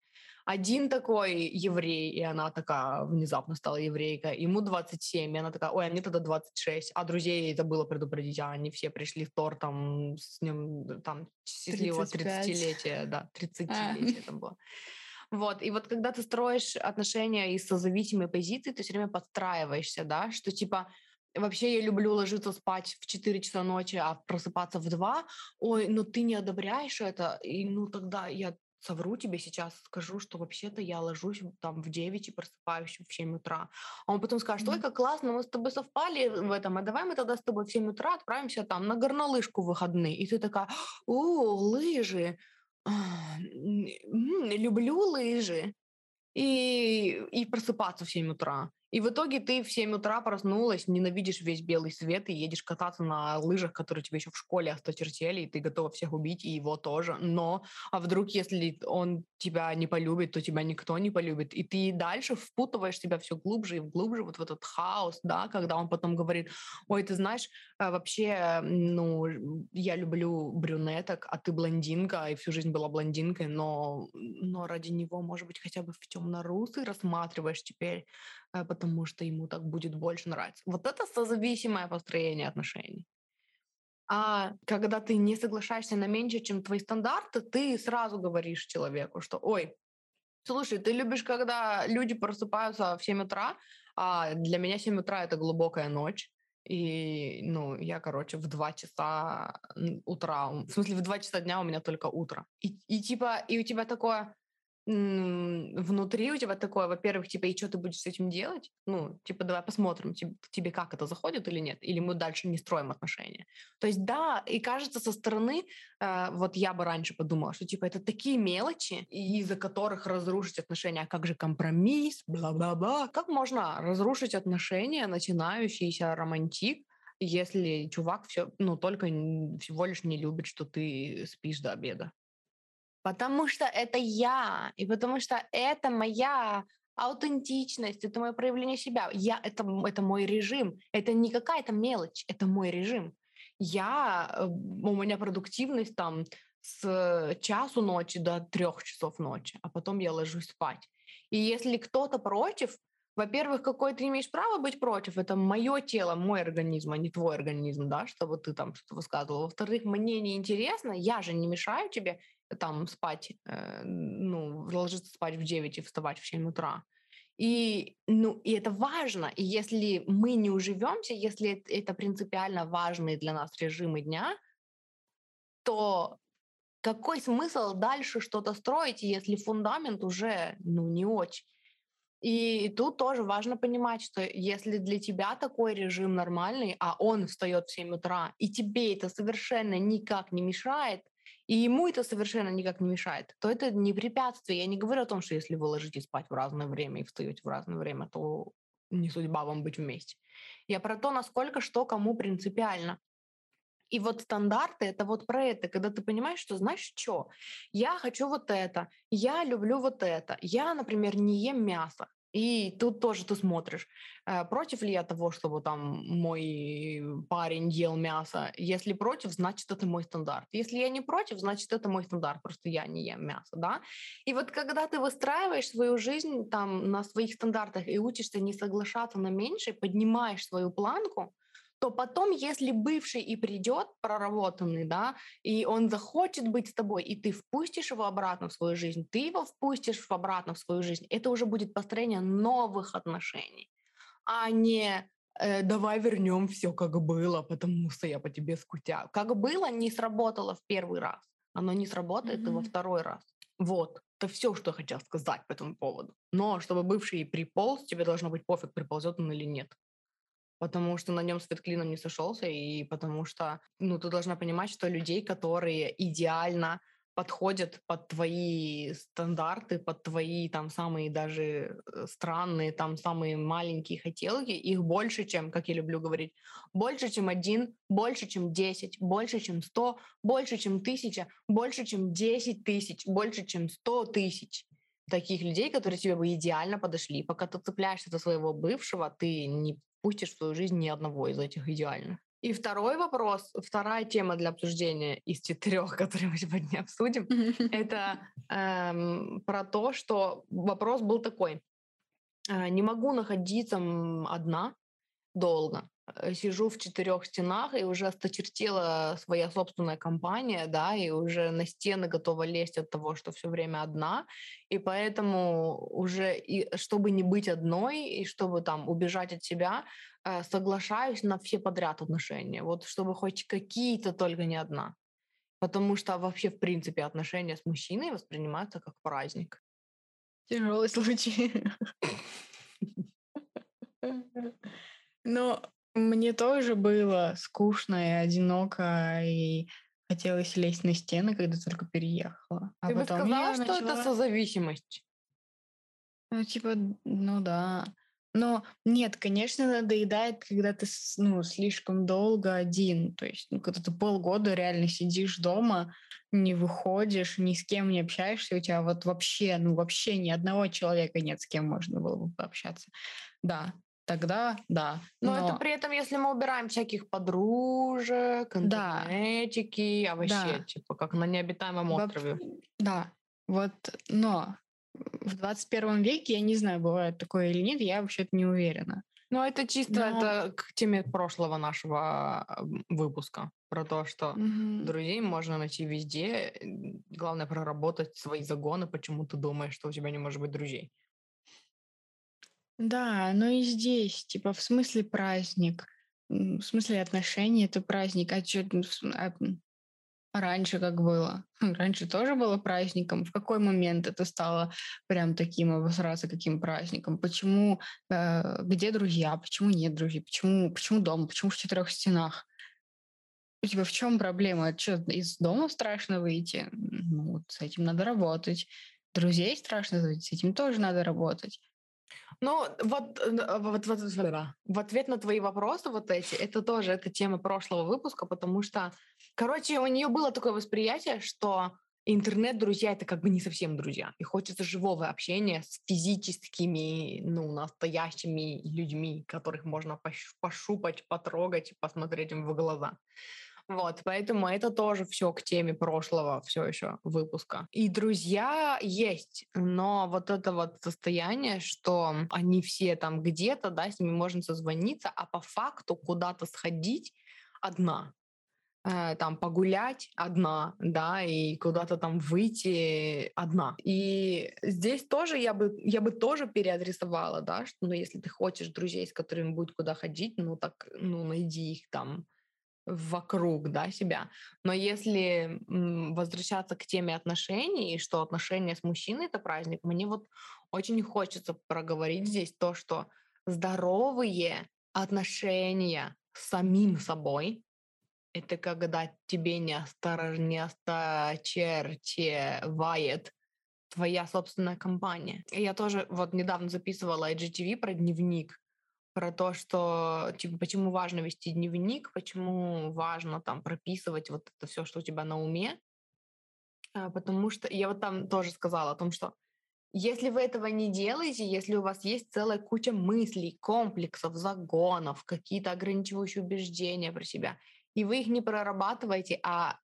один такой еврей, и она такая внезапно стала еврейкой, ему 27, и она такая, ой, а мне тогда 26, а друзей это было предупредить, а они все пришли в Тор там с ним, там, счастливого 30-летия, да, 30-летия а. там было. Вот, и вот когда ты строишь отношения из созависимой позиции, ты все время подстраиваешься, да, что типа Вообще я люблю ложиться спать в 4 часа ночи, а просыпаться в 2. Ой, ну ты не одобряешь это, и ну тогда я совру тебе сейчас, скажу, что вообще-то я ложусь там в 9 и просыпаюсь в 7 утра. А он потом скажет, ой, как классно, мы с тобой совпали в этом, а давай мы тогда с тобой в 7 утра отправимся там на горнолыжку в выходные. И ты такая, о, лыжи, люблю лыжи. И, и просыпаться в 7 утра. И в итоге ты в 7 утра проснулась, ненавидишь весь белый свет и едешь кататься на лыжах, которые тебе еще в школе осточертели, и ты готова всех убить, и его тоже. Но, а вдруг, если он тебя не полюбит, то тебя никто не полюбит. И ты дальше впутываешь себя все глубже и глубже вот в этот хаос, да, когда он потом говорит, ой, ты знаешь, а, вообще, ну, я люблю брюнеток, а ты блондинка, и всю жизнь была блондинкой, но, но ради него, может быть, хотя бы в темно-русый рассматриваешь теперь, потому что ему так будет больше нравиться. Вот это созависимое построение отношений. А когда ты не соглашаешься на меньше, чем твои стандарты, ты сразу говоришь человеку, что «Ой, слушай, ты любишь, когда люди просыпаются в 7 утра, а для меня 7 утра — это глубокая ночь, и, ну, я, короче, в 2 часа утра, в смысле, в 2 часа дня у меня только утро. И, и типа, и у тебя такое, внутри у тебя такое, во-первых, типа, и что ты будешь с этим делать? Ну, типа, давай посмотрим, тебе, тебе как это заходит или нет, или мы дальше не строим отношения. То есть, да, и кажется со стороны, э, вот я бы раньше подумала, что, типа, это такие мелочи, из-за которых разрушить отношения, а как же компромисс, бла-бла-бла. Как можно разрушить отношения, начинающийся романтик, если чувак все, ну, только всего лишь не любит, что ты спишь до обеда? Потому что это я, и потому что это моя аутентичность, это мое проявление себя. Я, это, это мой режим. Это не какая-то мелочь, это мой режим. Я, э, у меня продуктивность там с часу ночи до трех часов ночи, а потом я ложусь спать. И если кто-то против, во-первых, какое ты имеешь право быть против? Это мое тело, мой организм, а не твой организм, да, чтобы ты там что-то высказывал. Во-вторых, мне не интересно, я же не мешаю тебе, там спать, э, ну, ложиться спать в 9 и вставать в 7 утра. И, ну, и это важно. И если мы не уживемся, если это принципиально важные для нас режимы дня, то какой смысл дальше что-то строить, если фундамент уже ну, не очень? И тут тоже важно понимать, что если для тебя такой режим нормальный, а он встает в 7 утра, и тебе это совершенно никак не мешает, и ему это совершенно никак не мешает, то это не препятствие. Я не говорю о том, что если вы ложитесь спать в разное время и встаете в разное время, то не судьба вам быть вместе. Я про то, насколько что кому принципиально. И вот стандарты это вот про это, когда ты понимаешь, что знаешь что, я хочу вот это, я люблю вот это, я, например, не ем мясо. И тут тоже ты смотришь, э, против ли я того, чтобы там мой парень ел мясо. Если против, значит это мой стандарт. Если я не против, значит это мой стандарт, просто я не ем мясо, да. И вот когда ты выстраиваешь свою жизнь там на своих стандартах и учишься не соглашаться на меньше, поднимаешь свою планку, то потом, если бывший и придет проработанный, да, и он захочет быть с тобой, и ты впустишь его обратно в свою жизнь, ты его впустишь обратно в свою жизнь, это уже будет построение новых отношений, а не э, давай вернем все как было, потому что я по тебе скучаю. Как было, не сработало в первый раз, оно не сработает mm-hmm. и во второй раз. Вот. Это все, что я хотела сказать по этому поводу. Но чтобы бывший приполз, тебе должно быть пофиг, приползет он или нет потому что на нем свет клином не сошелся, и потому что, ну, ты должна понимать, что людей, которые идеально подходят под твои стандарты, под твои там самые даже э, странные, там самые маленькие хотелки, их больше, чем, как я люблю говорить, больше, чем один, больше, чем десять, больше, чем сто, больше, чем тысяча, больше, чем десять тысяч, больше, чем сто тысяч таких людей, которые тебе бы идеально подошли. Пока ты цепляешься за своего бывшего, ты не пустишь в свою жизнь ни одного из этих идеальных. И второй вопрос, вторая тема для обсуждения из четырех, которые мы сегодня обсудим, это эм, про то, что вопрос был такой. Э, не могу находиться одна долго. Э, сижу в четырех стенах и уже осточертела своя собственная компания, да, и уже на стены готова лезть от того, что все время одна, и поэтому уже, и чтобы не быть одной, и чтобы там убежать от себя, э, соглашаюсь на все подряд отношения, вот чтобы хоть какие-то только не одна. Потому что вообще, в принципе, отношения с мужчиной воспринимаются как праздник. Тяжелый случай. Но мне тоже было скучно и одиноко, и хотелось лезть на стены, когда только переехала. А Ты бы сказала, что начала... это созависимость? Ну, типа, ну да. Но нет, конечно, надоедает, когда ты ну, слишком долго один. То есть, ну, когда ты полгода реально сидишь дома, не выходишь, ни с кем не общаешься, у тебя вот вообще, ну вообще ни одного человека нет, с кем можно было бы пообщаться. Да, тогда да. Но, но это при этом, если мы убираем всяких подружек, интернетики, да. а вообще, да. типа, как на необитаемом острове. Да, вот, но в 21 веке, я не знаю, бывает такое или нет, я вообще-то не уверена. Ну, это чисто но... это к теме прошлого нашего выпуска про то, что угу. друзей можно найти везде. Главное проработать свои загоны, почему ты думаешь, что у тебя не может быть друзей. Да, но и здесь, типа, в смысле праздник, в смысле отношения это праздник, а чё, а, а раньше как было? Раньше тоже было праздником. В какой момент это стало прям таким обосраться каким праздником? Почему, э, где друзья? Почему нет друзей? Почему, почему дома? Почему в четырех стенах? У тебя в чем проблема? Что, из дома страшно выйти? Ну, вот с этим надо работать. Друзей страшно выйти, с этим тоже надо работать. Ну, вот, э, вот, вот, в ответ на твои вопросы вот эти, это тоже это тема прошлого выпуска, потому что, короче, у нее было такое восприятие, что интернет-друзья — это как бы не совсем друзья. И хочется живого общения с физическими, ну, настоящими людьми, которых можно пощупать, потрогать, посмотреть им в глаза. Вот, поэтому это тоже все к теме прошлого все еще выпуска. И друзья есть, но вот это вот состояние, что они все там где-то, да, с ними можно созвониться, а по факту куда-то сходить одна, э, там погулять одна, да, и куда-то там выйти одна. И здесь тоже я бы, я бы тоже переадресовала, да, что, ну, если ты хочешь друзей, с которыми будет куда ходить, ну, так, ну, найди их там вокруг да, себя. Но если возвращаться к теме отношений, и что отношения с мужчиной — это праздник, мне вот очень хочется проговорить здесь то, что здоровые отношения с самим собой — это когда тебе не, остор... не осточерчевает твоя собственная компания. Я тоже вот недавно записывала IGTV про дневник, про то, что типа почему важно вести дневник, почему важно там прописывать вот это все, что у тебя на уме, а, потому что я вот там тоже сказала о том, что если вы этого не делаете, если у вас есть целая куча мыслей, комплексов, загонов, какие-то ограничивающие убеждения про себя, и вы их не прорабатываете, а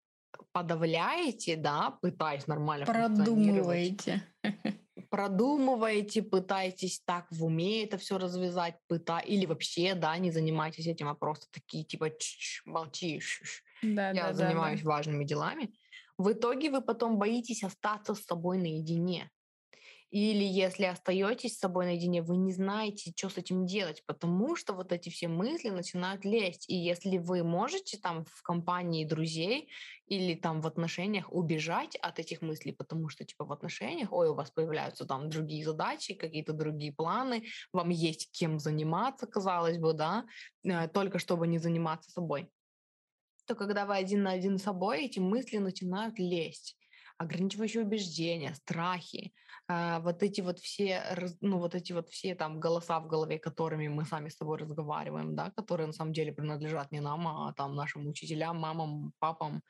подавляете, да, пытаясь нормально Продумываете. Продумываете, пытаетесь так в уме это все развязать, пыта... или вообще, да, не занимайтесь этим, а просто такие типа молчи, да, я да, занимаюсь да, важными делами. В итоге вы потом боитесь остаться с собой наедине. Или если остаетесь с собой наедине, вы не знаете, что с этим делать, потому что вот эти все мысли начинают лезть. И если вы можете там в компании друзей или там в отношениях убежать от этих мыслей, потому что типа в отношениях, ой, у вас появляются там другие задачи, какие-то другие планы, вам есть кем заниматься, казалось бы, да, э, только чтобы не заниматься собой то когда вы один на один с собой, эти мысли начинают лезть ограничивающие убеждения, страхи, а, вот эти вот все, ну вот эти вот все там голоса в голове, которыми мы сами с тобой разговариваем, да, которые на самом деле принадлежат не нам, а там нашим учителям, мамам, папам,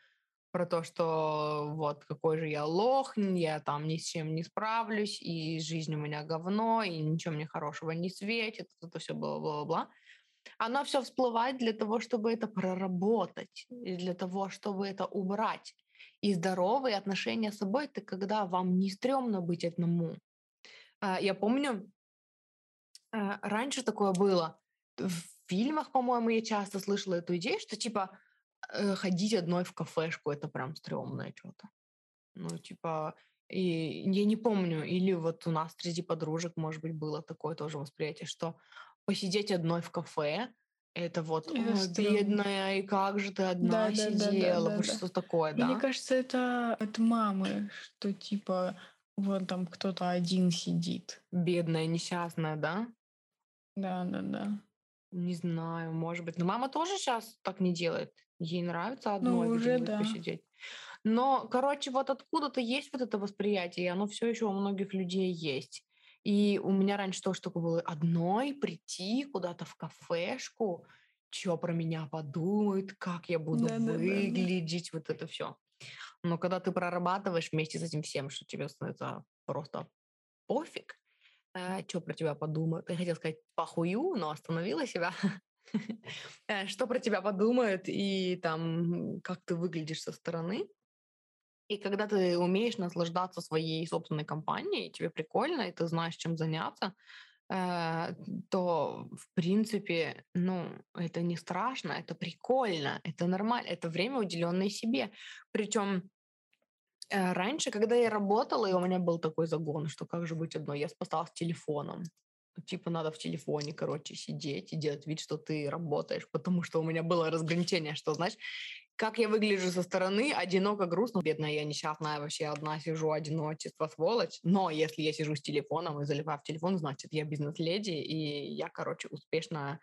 про то, что вот какой же я лох, я там ни с чем не справлюсь, и жизнь у меня говно, и ничего мне хорошего не светит, это все бла-бла-бла. Оно все всплывает для того, чтобы это проработать, и для того, чтобы это убрать. И здоровые отношения с собой — это когда вам не стрёмно быть одному. А, я помню, а, раньше такое было. В фильмах, по-моему, я часто слышала эту идею, что типа э, ходить одной в кафешку — это прям стрёмное что-то. Ну, типа, и я не помню, или вот у нас среди подружек, может быть, было такое тоже восприятие, что посидеть одной в кафе это вот О, бедная, и как же ты одна да, сидела, да, да, да, что да. такое, да? Мне кажется, это от мамы, что типа вот там кто-то один сидит. Бедная, несчастная, да? Да, да, да. Не знаю, может быть. Но мама тоже сейчас так не делает. Ей нравится ну, одной ну, уже, да. посидеть. Но, короче, вот откуда-то есть вот это восприятие, и оно все еще у многих людей есть. И у меня раньше тоже такое было одной прийти куда-то в кафешку, что про меня подумают, как я буду да, выглядеть, да, да. вот это все. Но когда ты прорабатываешь вместе с этим всем, что тебе становится просто пофиг, э, что про тебя подумают. Я хотела сказать похую, но остановила себя. Э, что про тебя подумают и там, как ты выглядишь со стороны. И когда ты умеешь наслаждаться своей собственной компанией, тебе прикольно, и ты знаешь, чем заняться, э, то, в принципе, ну, это не страшно, это прикольно, это нормально, это время, уделенное себе. Причем э, раньше, когда я работала, и у меня был такой загон, что как же быть одной, я спасалась телефоном. Типа надо в телефоне, короче, сидеть и делать вид, что ты работаешь, потому что у меня было разграничение, что, знаешь, как я выгляжу со стороны, одиноко, грустно, бедная я несчастная, вообще одна сижу, одиночество, сволочь. Но если я сижу с телефоном и заливаю в телефон, значит, я бизнес-леди, и я, короче, успешная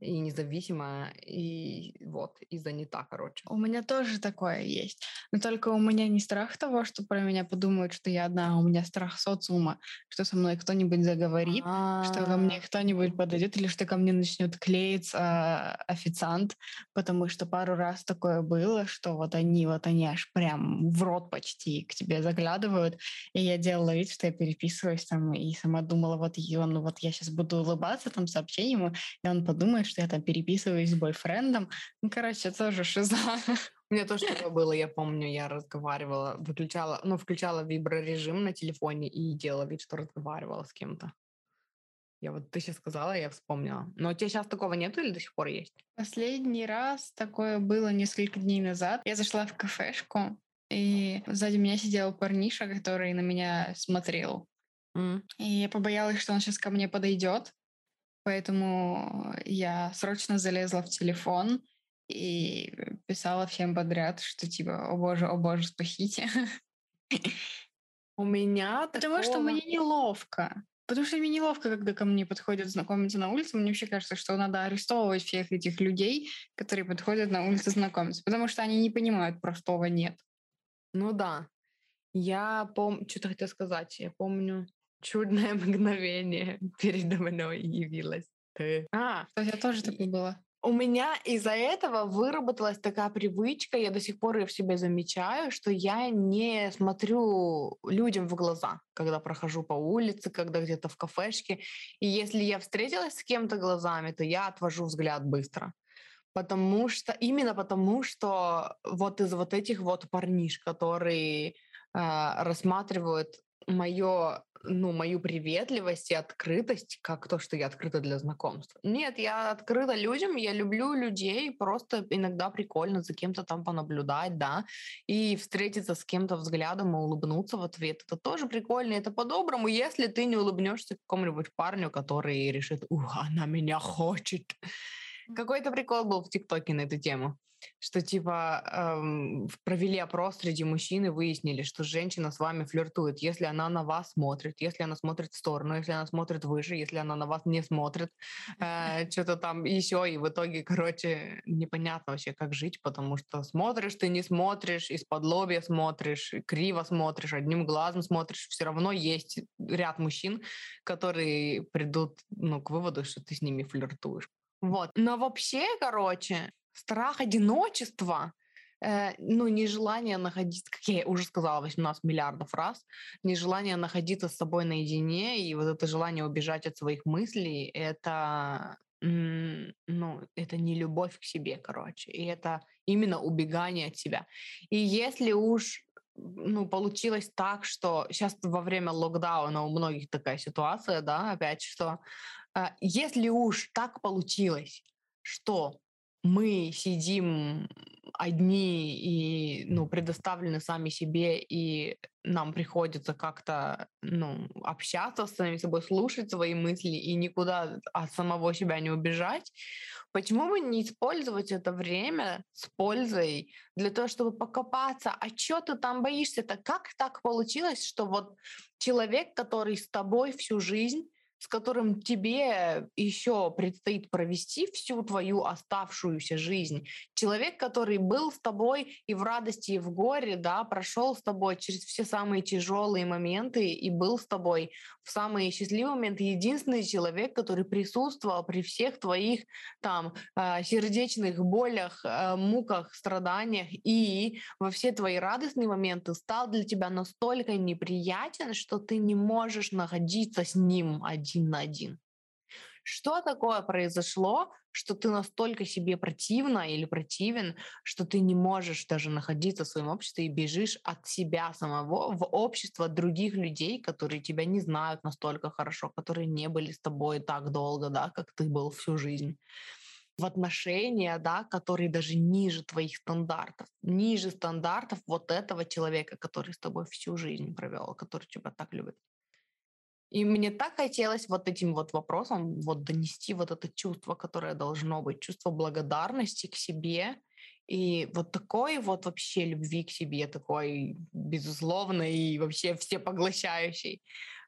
и независимая, и вот, и занята, короче. У меня тоже такое есть. Но только у меня не страх того, что про меня подумают, что я одна, а у меня страх социума, что со мной кто-нибудь заговорит, что ко мне а. кто-нибудь подойдет, или что ко мне начнет клеиться официант, потому что пару раз такое было было, что вот они, вот они аж прям в рот почти к тебе заглядывают, и я делала вид, что я переписываюсь там, и сама думала, вот и он, вот я сейчас буду улыбаться там сообщением, и он подумает, что я там переписываюсь с бойфрендом. Ну, короче, тоже шиза. У меня тоже такое было, я помню, я разговаривала, выключала, ну, включала виброрежим на телефоне и делала вид, что разговаривала с кем-то. Я вот ты сейчас сказала, я вспомнила. Но у тебя сейчас такого нету или до сих пор есть? Последний раз такое было несколько дней назад. Я зашла в кафешку, и сзади меня сидел парниша, который на меня смотрел. Mm. И я побоялась, что он сейчас ко мне подойдет. Поэтому я срочно залезла в телефон и писала всем подряд, что типа, о боже, о боже, спасите. У меня Потому что мне неловко. Потому что мне неловко, когда ко мне подходят знакомиться на улице. Мне вообще кажется, что надо арестовывать всех этих людей, которые подходят на улице знакомиться. Потому что они не понимают простого «нет». Ну да. Я помню... Что-то хотела сказать. Я помню чудное мгновение передо мной явилось. Ты. А, кстати, тоже такое было. У меня из-за этого выработалась такая привычка, я до сих пор ее в себе замечаю, что я не смотрю людям в глаза, когда прохожу по улице, когда где-то в кафешке. И если я встретилась с кем-то глазами, то я отвожу взгляд быстро. Потому что, именно потому что вот из вот этих вот парниш, которые э, рассматривают мое ну, мою приветливость и открытость, как то, что я открыта для знакомств. Нет, я открыта людям, я люблю людей, просто иногда прикольно за кем-то там понаблюдать, да, и встретиться с кем-то взглядом и улыбнуться в ответ. Это тоже прикольно, это по-доброму, если ты не улыбнешься какому-нибудь парню, который решит, ух, она меня хочет. Какой-то прикол был в ТикТоке на эту тему что типа эм, провели опрос среди мужчин и выяснили, что женщина с вами флиртует, если она на вас смотрит, если она смотрит в сторону, если она смотрит выше, если она на вас не смотрит, э, что-то там еще, и в итоге, короче, непонятно вообще, как жить, потому что смотришь ты, не смотришь, из-под лобья смотришь, криво смотришь, одним глазом смотришь, все равно есть ряд мужчин, которые придут ну, к выводу, что ты с ними флиртуешь. Вот. Но вообще, короче, страх одиночества, э, ну, нежелание находиться, как я уже сказала 18 миллиардов раз, нежелание находиться с собой наедине и вот это желание убежать от своих мыслей, это, ну, это не любовь к себе, короче, и это именно убегание от себя. И если уж ну, получилось так, что сейчас во время локдауна у многих такая ситуация, да, опять, что если уж так получилось, что мы сидим одни и ну, предоставлены сами себе, и нам приходится как-то ну, общаться с самим собой, слушать свои мысли и никуда от самого себя не убежать, почему бы не использовать это время с пользой для того, чтобы покопаться, а что ты там боишься-то? Как так получилось, что вот человек, который с тобой всю жизнь, с которым тебе еще предстоит провести всю твою оставшуюся жизнь. Человек, который был с тобой и в радости, и в горе, да, прошел с тобой через все самые тяжелые моменты и был с тобой в самые счастливые моменты. Единственный человек, который присутствовал при всех твоих там а, сердечных болях, а, муках, страданиях и во все твои радостные моменты стал для тебя настолько неприятен, что ты не можешь находиться с ним один один на один. Что такое произошло, что ты настолько себе противна или противен, что ты не можешь даже находиться в своем обществе и бежишь от себя самого в общество других людей, которые тебя не знают настолько хорошо, которые не были с тобой так долго, да, как ты был всю жизнь в отношения, да, которые даже ниже твоих стандартов, ниже стандартов вот этого человека, который с тобой всю жизнь провел, который тебя так любит. И мне так хотелось вот этим вот вопросом вот донести вот это чувство, которое должно быть, чувство благодарности к себе и вот такой вот вообще любви к себе, такой безусловной и вообще всепоглощающей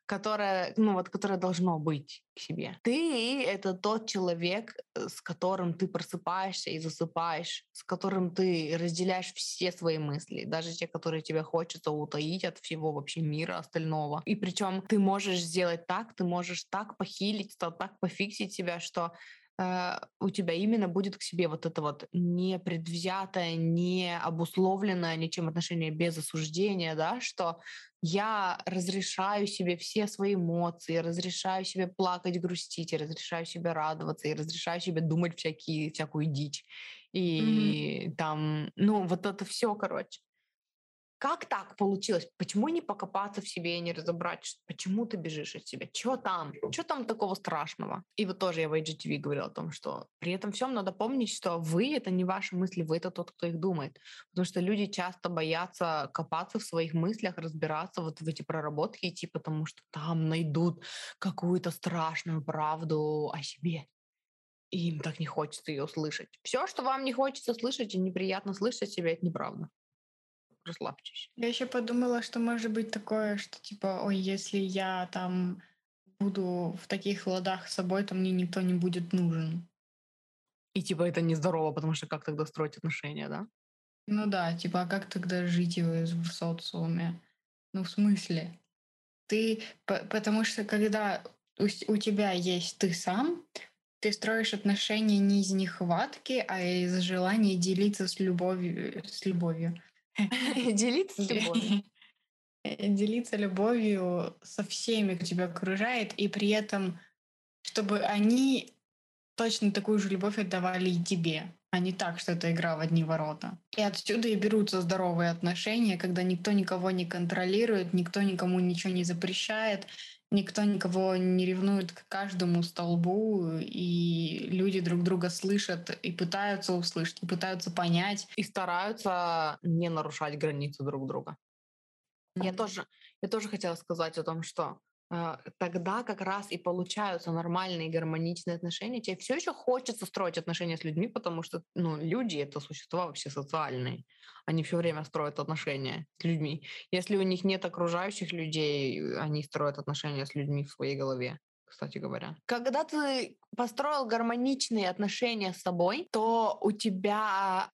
которое, ну вот, которое должно быть к себе. Ты — это тот человек, э, с которым ты просыпаешься и засыпаешь, с которым ты разделяешь все свои мысли, даже те, которые тебе хочется утаить от всего вообще мира остального. И причем ты можешь сделать так, ты можешь так похилить, так пофиксить себя, что у тебя именно будет к себе вот это вот непредвзятое, не обусловленное ничем отношение без осуждения, да, что я разрешаю себе все свои эмоции, разрешаю себе плакать, грустить, разрешаю себе радоваться, и разрешаю себе думать всякие, всякую дичь. И mm-hmm. там, ну, вот это все, короче. Как так получилось? Почему не покопаться в себе и не разобрать, почему ты бежишь от себя? Что там? Что там такого страшного? И вот тоже я в IGTV говорила о том, что при этом всем надо помнить, что вы — это не ваши мысли, вы — это тот, кто их думает. Потому что люди часто боятся копаться в своих мыслях, разбираться вот в эти проработки идти, потому что там найдут какую-то страшную правду о себе. и им так не хочется ее слышать. Все, что вам не хочется слышать и неприятно слышать себе, это неправда. Расслабьтесь. Я еще подумала, что может быть такое, что типа, ой, если я там буду в таких ладах с собой, то мне никто не будет нужен. И типа это нездорово, потому что как тогда строить отношения, да? Ну да, типа, а как тогда жить в, в социуме? Ну, в смысле? Ты, потому что когда у, у тебя есть ты сам, ты строишь отношения не из нехватки, а из желания делиться с любовью. С любовью. Делиться любовью. Делиться любовью со всеми, кто тебя окружает, и при этом, чтобы они точно такую же любовь отдавали и тебе, а не так, что это игра в одни ворота. И отсюда и берутся здоровые отношения, когда никто никого не контролирует, никто никому ничего не запрещает, никто никого не ревнует к каждому столбу, и люди друг друга слышат и пытаются услышать, и пытаются понять. И стараются не нарушать границы друг друга. Я тоже, я тоже хотела сказать о том, что тогда как раз и получаются нормальные гармоничные отношения. Тебе все еще хочется строить отношения с людьми, потому что ну, люди — это существа вообще социальные. Они все время строят отношения с людьми. Если у них нет окружающих людей, они строят отношения с людьми в своей голове кстати говоря. Когда ты построил гармоничные отношения с собой, то у тебя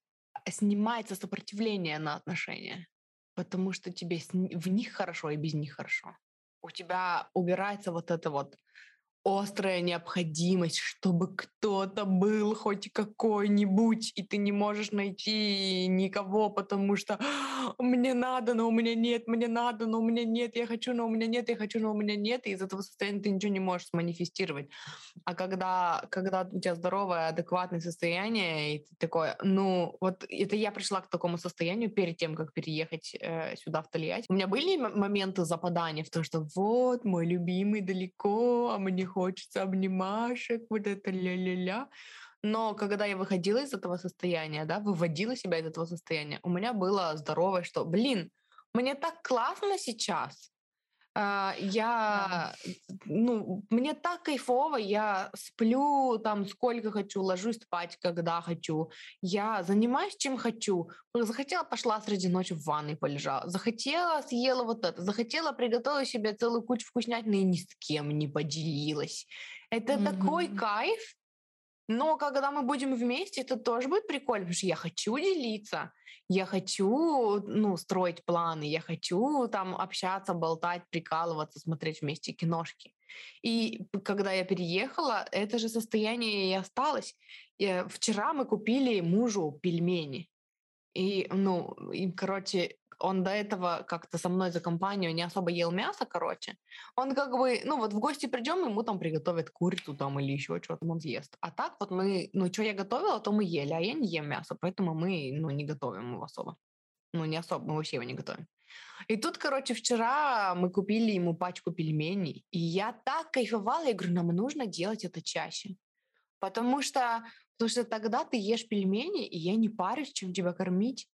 снимается сопротивление на отношения потому что тебе в них хорошо и без них хорошо. У тебя убирается вот это вот острая необходимость, чтобы кто-то был хоть какой-нибудь, и ты не можешь найти никого, потому что мне надо, но у меня нет, мне надо, но у меня нет, я хочу, но у меня нет, я хочу, но у меня нет, и из этого состояния ты ничего не можешь манифестировать. А когда, когда у тебя здоровое, адекватное состояние, и ты такой, ну, вот это я пришла к такому состоянию перед тем, как переехать э, сюда, в Тольятти. У меня были моменты западания в том, что вот, мой любимый далеко, а мне хочется обнимашек, вот это ля-ля-ля. Но когда я выходила из этого состояния, да, выводила себя из этого состояния, у меня было здоровое, что, блин, мне так классно сейчас, я, ну, мне так кайфово, я сплю там сколько хочу, ложусь спать, когда хочу, я занимаюсь чем хочу. Захотела, пошла среди ночи в ванной полежала, захотела, съела вот это, захотела, приготовила себе целую кучу вкуснятин и ни с кем не поделилась. Это mm-hmm. такой кайф, но когда мы будем вместе, это тоже будет прикольно, потому что я хочу делиться, я хочу, ну, строить планы, я хочу там общаться, болтать, прикалываться, смотреть вместе киношки. И когда я переехала, это же состояние и осталось. И вчера мы купили мужу пельмени. И, ну, и, короче, он до этого как-то со мной за компанию не особо ел мясо, короче. Он как бы, ну вот в гости придем, ему там приготовят курицу там или еще что-то он съест. А так вот мы, ну что я готовила, то мы ели, а я не ем мясо, поэтому мы, ну не готовим его особо. Ну не особо, мы вообще его не готовим. И тут, короче, вчера мы купили ему пачку пельменей, и я так кайфовала, я говорю, нам нужно делать это чаще. Потому что, потому что тогда ты ешь пельмени, и я не парюсь, чем тебя кормить.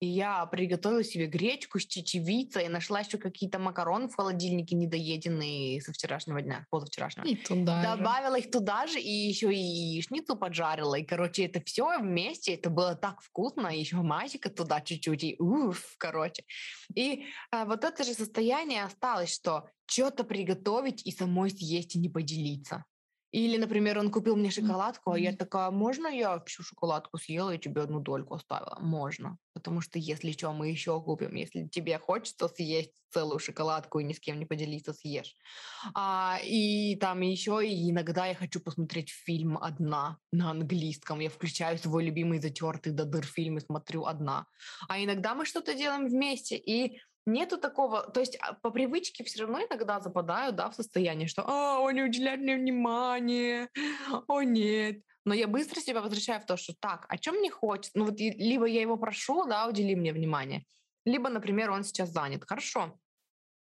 И я приготовила себе гречку с чечевицей, нашла еще какие-то макароны в холодильнике недоеденные со вчерашнего дня, позавчерашнего. И туда Добавила же. их туда же, и еще и яичницу поджарила. И, короче, это все вместе, это было так вкусно, и еще мазика туда чуть-чуть, и уф, короче. И а, вот это же состояние осталось, что что-то приготовить и самой съесть и не поделиться. Или, например, он купил мне шоколадку, а я такая, можно я всю шоколадку съела и тебе одну дольку оставила? Можно. Потому что если что, мы еще купим. Если тебе хочется съесть целую шоколадку и ни с кем не поделиться, съешь. А, и там еще и иногда я хочу посмотреть фильм одна на английском. Я включаю свой любимый затертый до дыр фильм и смотрю одна. А иногда мы что-то делаем вместе. И нету такого, то есть а, по привычке все равно иногда западаю, да, в состояние, что «А, он не уделяет мне внимания, о нет». Но я быстро себя возвращаю в то, что так, о чем мне хочется? Ну вот либо я его прошу, да, удели мне внимание, либо, например, он сейчас занят. Хорошо,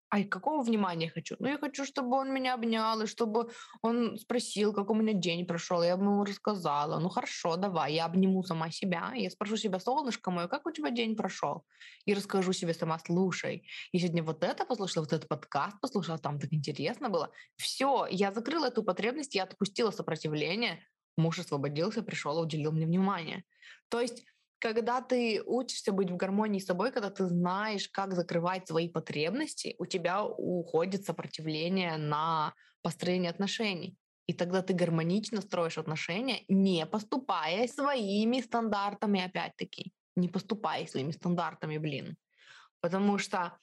а какого внимания хочу? Ну, я хочу, чтобы он меня обнял, и чтобы он спросил, как у меня день прошел. Я бы ему рассказала. Ну, хорошо, давай, я обниму сама себя. Я спрошу себя, солнышко мое, как у тебя день прошел? И расскажу себе сама, слушай, я сегодня вот это послушала, вот этот подкаст послушала, там так интересно было. Все, я закрыла эту потребность, я отпустила сопротивление, Муж освободился, пришел, уделил мне внимание. То есть когда ты учишься быть в гармонии с собой, когда ты знаешь, как закрывать свои потребности, у тебя уходит сопротивление на построение отношений. И тогда ты гармонично строишь отношения, не поступая своими стандартами, опять-таки. Не поступая своими стандартами, блин. Потому что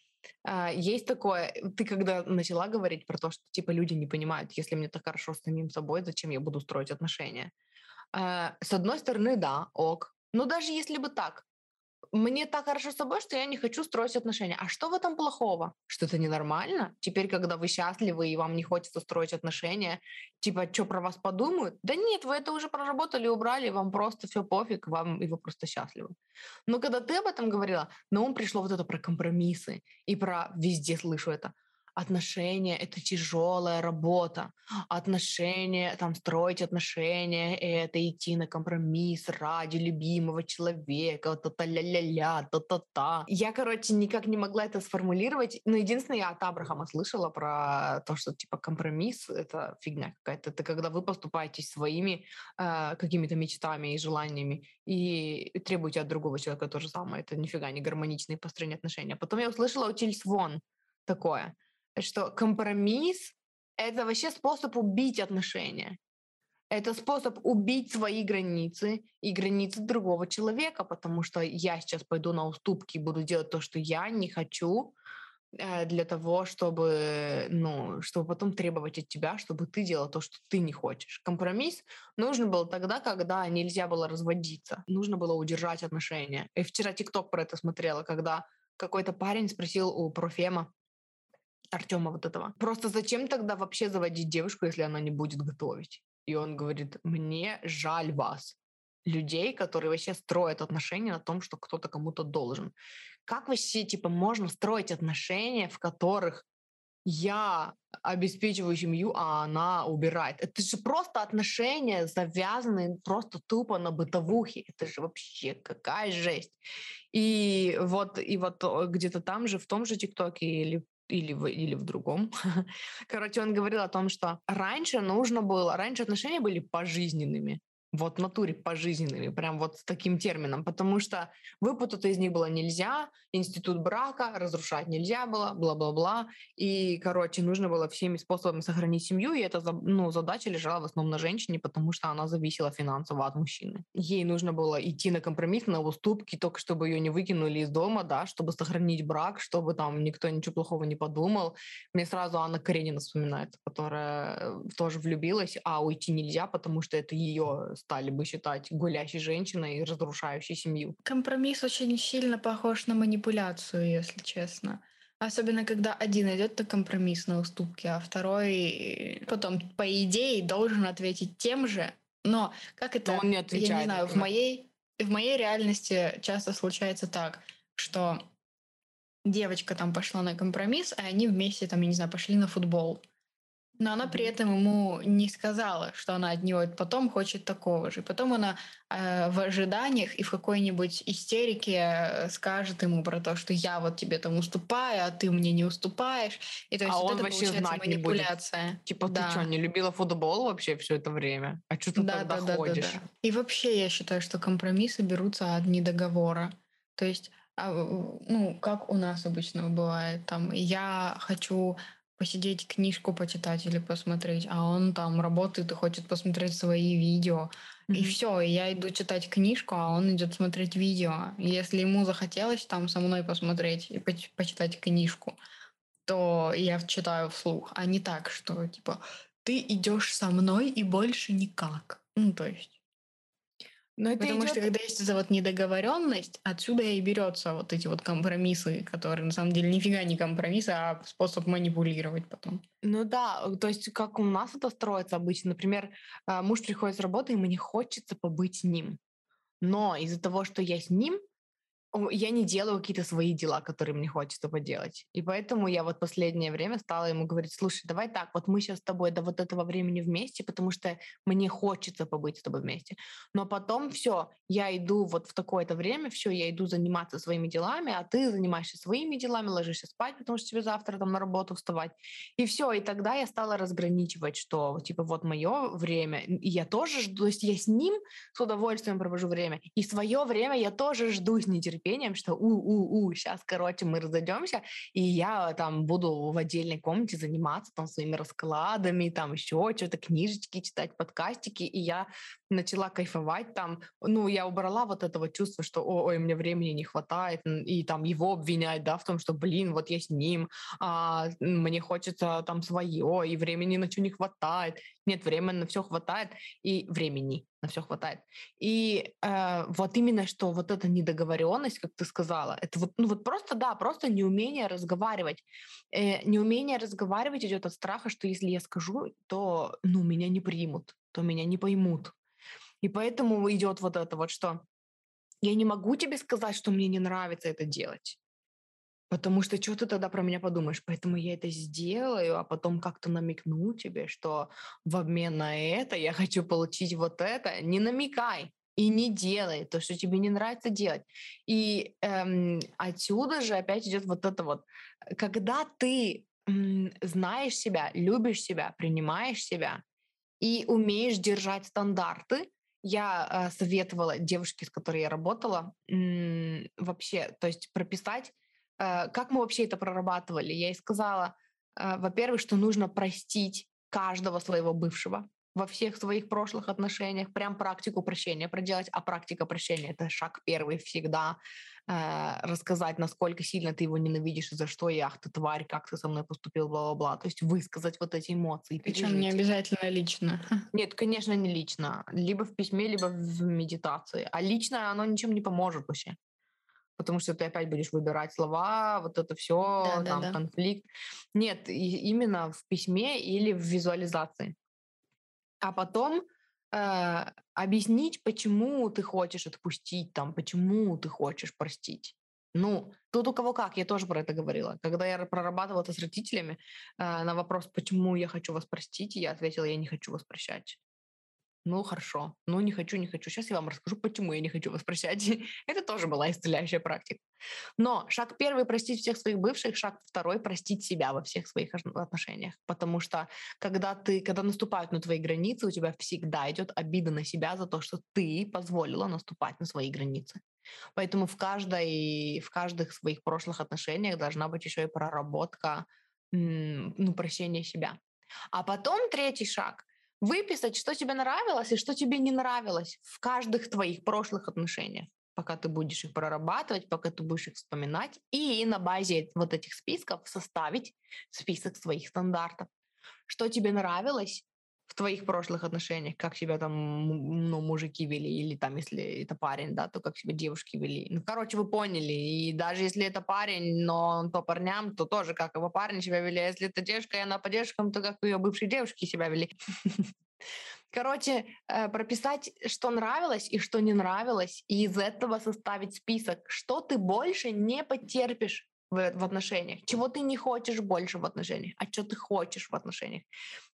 э, есть такое, ты когда начала говорить про то, что типа люди не понимают, если мне так хорошо с самим собой, зачем я буду строить отношения? Э, с одной стороны, да, ок. Но даже если бы так, мне так хорошо с собой, что я не хочу строить отношения. А что в этом плохого? Что это ненормально? Теперь, когда вы счастливы и вам не хочется строить отношения, типа, что про вас подумают? Да нет, вы это уже проработали, убрали, вам просто все пофиг, вам и вы просто счастливы. Но когда ты об этом говорила, на ум пришло вот это про компромиссы и про везде слышу это отношения — это тяжелая работа. Отношения, там, строить отношения — это идти на компромисс ради любимого человека, та-та-ля-ля-ля, та-та-та. Я, короче, никак не могла это сформулировать, но единственное, я от Абрахама слышала про то, что, типа, компромисс — это фигня какая-то. Это когда вы поступаете своими э, какими-то мечтами и желаниями и требуете от другого человека то же самое. Это нифига не гармоничные построения отношений. Потом я услышала у Тильс Вон такое — что компромисс — это вообще способ убить отношения. Это способ убить свои границы и границы другого человека, потому что я сейчас пойду на уступки и буду делать то, что я не хочу, э, для того, чтобы, ну, чтобы потом требовать от тебя, чтобы ты делал то, что ты не хочешь. Компромисс нужен был тогда, когда нельзя было разводиться, нужно было удержать отношения. И вчера ТикТок про это смотрела, когда какой-то парень спросил у профема, Артема вот этого. Просто зачем тогда вообще заводить девушку, если она не будет готовить? И он говорит, мне жаль вас, людей, которые вообще строят отношения на том, что кто-то кому-то должен. Как вообще, типа, можно строить отношения, в которых я обеспечиваю семью, а она убирает. Это же просто отношения, завязанные просто тупо на бытовухе. Это же вообще какая жесть. И вот, и вот э, где-то там же, в том же ТикТоке или или в, или в другом. Короче, он говорил о том, что раньше нужно было, раньше отношения были пожизненными вот натуре пожизненными, прям вот с таким термином, потому что выпутаться из них было нельзя, институт брака разрушать нельзя было, бла-бла-бла, и, короче, нужно было всеми способами сохранить семью, и эта ну, задача лежала в основном на женщине, потому что она зависела финансово от мужчины. Ей нужно было идти на компромисс, на уступки, только чтобы ее не выкинули из дома, да, чтобы сохранить брак, чтобы там никто ничего плохого не подумал. Мне сразу Анна Каренина вспоминается, которая э, тоже влюбилась, а уйти нельзя, потому что это ее стали бы считать гулящей женщиной и разрушающей семью. Компромисс очень сильно похож на манипуляцию, если честно. Особенно, когда один идет на компромисс, на уступки, а второй потом, по идее, должен ответить тем же. Но как это... Но он не отвечает. Я не знаю, в моей, в моей реальности часто случается так, что девочка там пошла на компромисс, а они вместе, там, я не знаю, пошли на футбол. Но она при этом ему не сказала, что она от него потом хочет такого же. Потом она э, в ожиданиях и в какой-нибудь истерике э, скажет ему про то, что я вот тебе там уступаю, а ты мне не уступаешь. И то есть а вот он это вообще получается знать манипуляция. Не будет. Типа да. ты что, не любила футбол вообще все это время? А что ты да, тогда да, ходишь? Да, да, да. И вообще я считаю, что компромиссы берутся от недоговора. То есть а, ну, как у нас обычно бывает, там, я хочу посидеть, книжку почитать или посмотреть, а он там работает и хочет посмотреть свои видео. Mm-hmm. И все, я иду читать книжку, а он идет смотреть видео. И если ему захотелось там со мной посмотреть и по- почитать книжку, то я читаю вслух, а не так, что типа ты идешь со мной и больше никак. Ну, то есть. Но это Потому идет... что когда есть эта вот недоговоренность, отсюда и берется вот эти вот компромиссы, которые на самом деле нифига не компромиссы, а способ манипулировать потом. Ну да, то есть как у нас это строится обычно. Например, а, муж приходит с работы, и мне хочется побыть с ним. Но из-за того, что я с ним, я не делаю какие-то свои дела, которые мне хочется поделать. И поэтому я вот последнее время стала ему говорить, слушай, давай так, вот мы сейчас с тобой до вот этого времени вместе, потому что мне хочется побыть с тобой вместе. Но потом все, я иду вот в такое-то время, все, я иду заниматься своими делами, а ты занимаешься своими делами, ложишься спать, потому что тебе завтра там на работу вставать. И все, и тогда я стала разграничивать, что типа вот мое время, и я тоже жду, то есть я с ним с удовольствием провожу время, и свое время я тоже жду с нетерпением нетерпением, что у-у-у, сейчас, короче, мы разойдемся, и я там буду в отдельной комнате заниматься там своими раскладами, там еще что-то, книжечки читать, подкастики, и я начала кайфовать там, ну, я убрала вот этого чувства, что, ой, мне времени не хватает, и там его обвинять, да, в том, что, блин, вот я с ним, а, мне хочется там свое, и времени на что не хватает. Нет, времени на все хватает, и времени на все хватает. И э, вот именно что вот эта недоговоренность, как ты сказала, это вот, ну вот просто, да, просто неумение разговаривать. Э, неумение разговаривать идет от страха, что если я скажу, то, ну, меня не примут, то меня не поймут. И поэтому идет вот это вот, что я не могу тебе сказать, что мне не нравится это делать. Потому что что ты тогда про меня подумаешь? Поэтому я это сделаю, а потом как-то намекну тебе, что в обмен на это я хочу получить вот это. Не намекай и не делай то, что тебе не нравится делать. И эм, отсюда же опять идет вот это вот. Когда ты м, знаешь себя, любишь себя, принимаешь себя и умеешь держать стандарты, я э, советовала девушке, с которой я работала, вообще, то есть прописать, э, как мы вообще это прорабатывали. Я ей сказала, э, во-первых, что нужно простить каждого своего бывшего во всех своих прошлых отношениях, прям практику прощения проделать, а практика прощения это шаг первый всегда э, рассказать, насколько сильно ты его ненавидишь и за что, и ах ты тварь, как ты со мной поступил, бла-бла-бла. То есть высказать вот эти эмоции. Причем не обязательно лично. Нет, конечно, не лично. Либо в письме, либо в медитации. А лично оно ничем не поможет вообще. Потому что ты опять будешь выбирать слова, вот это все, да, там, да, да. конфликт. Нет, именно в письме или в визуализации. А потом э, объяснить, почему ты хочешь отпустить, там, почему ты хочешь простить. Ну, тут у кого как, я тоже про это говорила. Когда я прорабатывала это с родителями, э, на вопрос, почему я хочу вас простить, я ответила, я не хочу вас прощать. Ну, хорошо. Ну, не хочу, не хочу. Сейчас я вам расскажу, почему я не хочу вас прощать. Это тоже была исцеляющая практика. Но шаг первый – простить всех своих бывших, шаг второй – простить себя во всех своих отношениях. Потому что когда, ты, когда наступают на твои границы, у тебя всегда идет обида на себя за то, что ты позволила наступать на свои границы. Поэтому в, каждой, в каждых своих прошлых отношениях должна быть еще и проработка ну, прощения себя. А потом третий шаг – выписать, что тебе нравилось и что тебе не нравилось в каждых твоих прошлых отношениях пока ты будешь их прорабатывать, пока ты будешь их вспоминать, и на базе вот этих списков составить список своих стандартов. Что тебе нравилось в твоих прошлых отношениях, как себя там ну, мужики вели, или там, если это парень, да, то как себя девушки вели. Ну, короче, вы поняли. И даже если это парень, но он по парням, то тоже как его парни себя вели. А если это девушка, и она по девушкам, то как ее бывшие девушки себя вели. Короче, э, прописать, что нравилось и что не нравилось, и из этого составить список, что ты больше не потерпишь в, в отношениях, чего ты не хочешь больше в отношениях, а что ты хочешь в отношениях.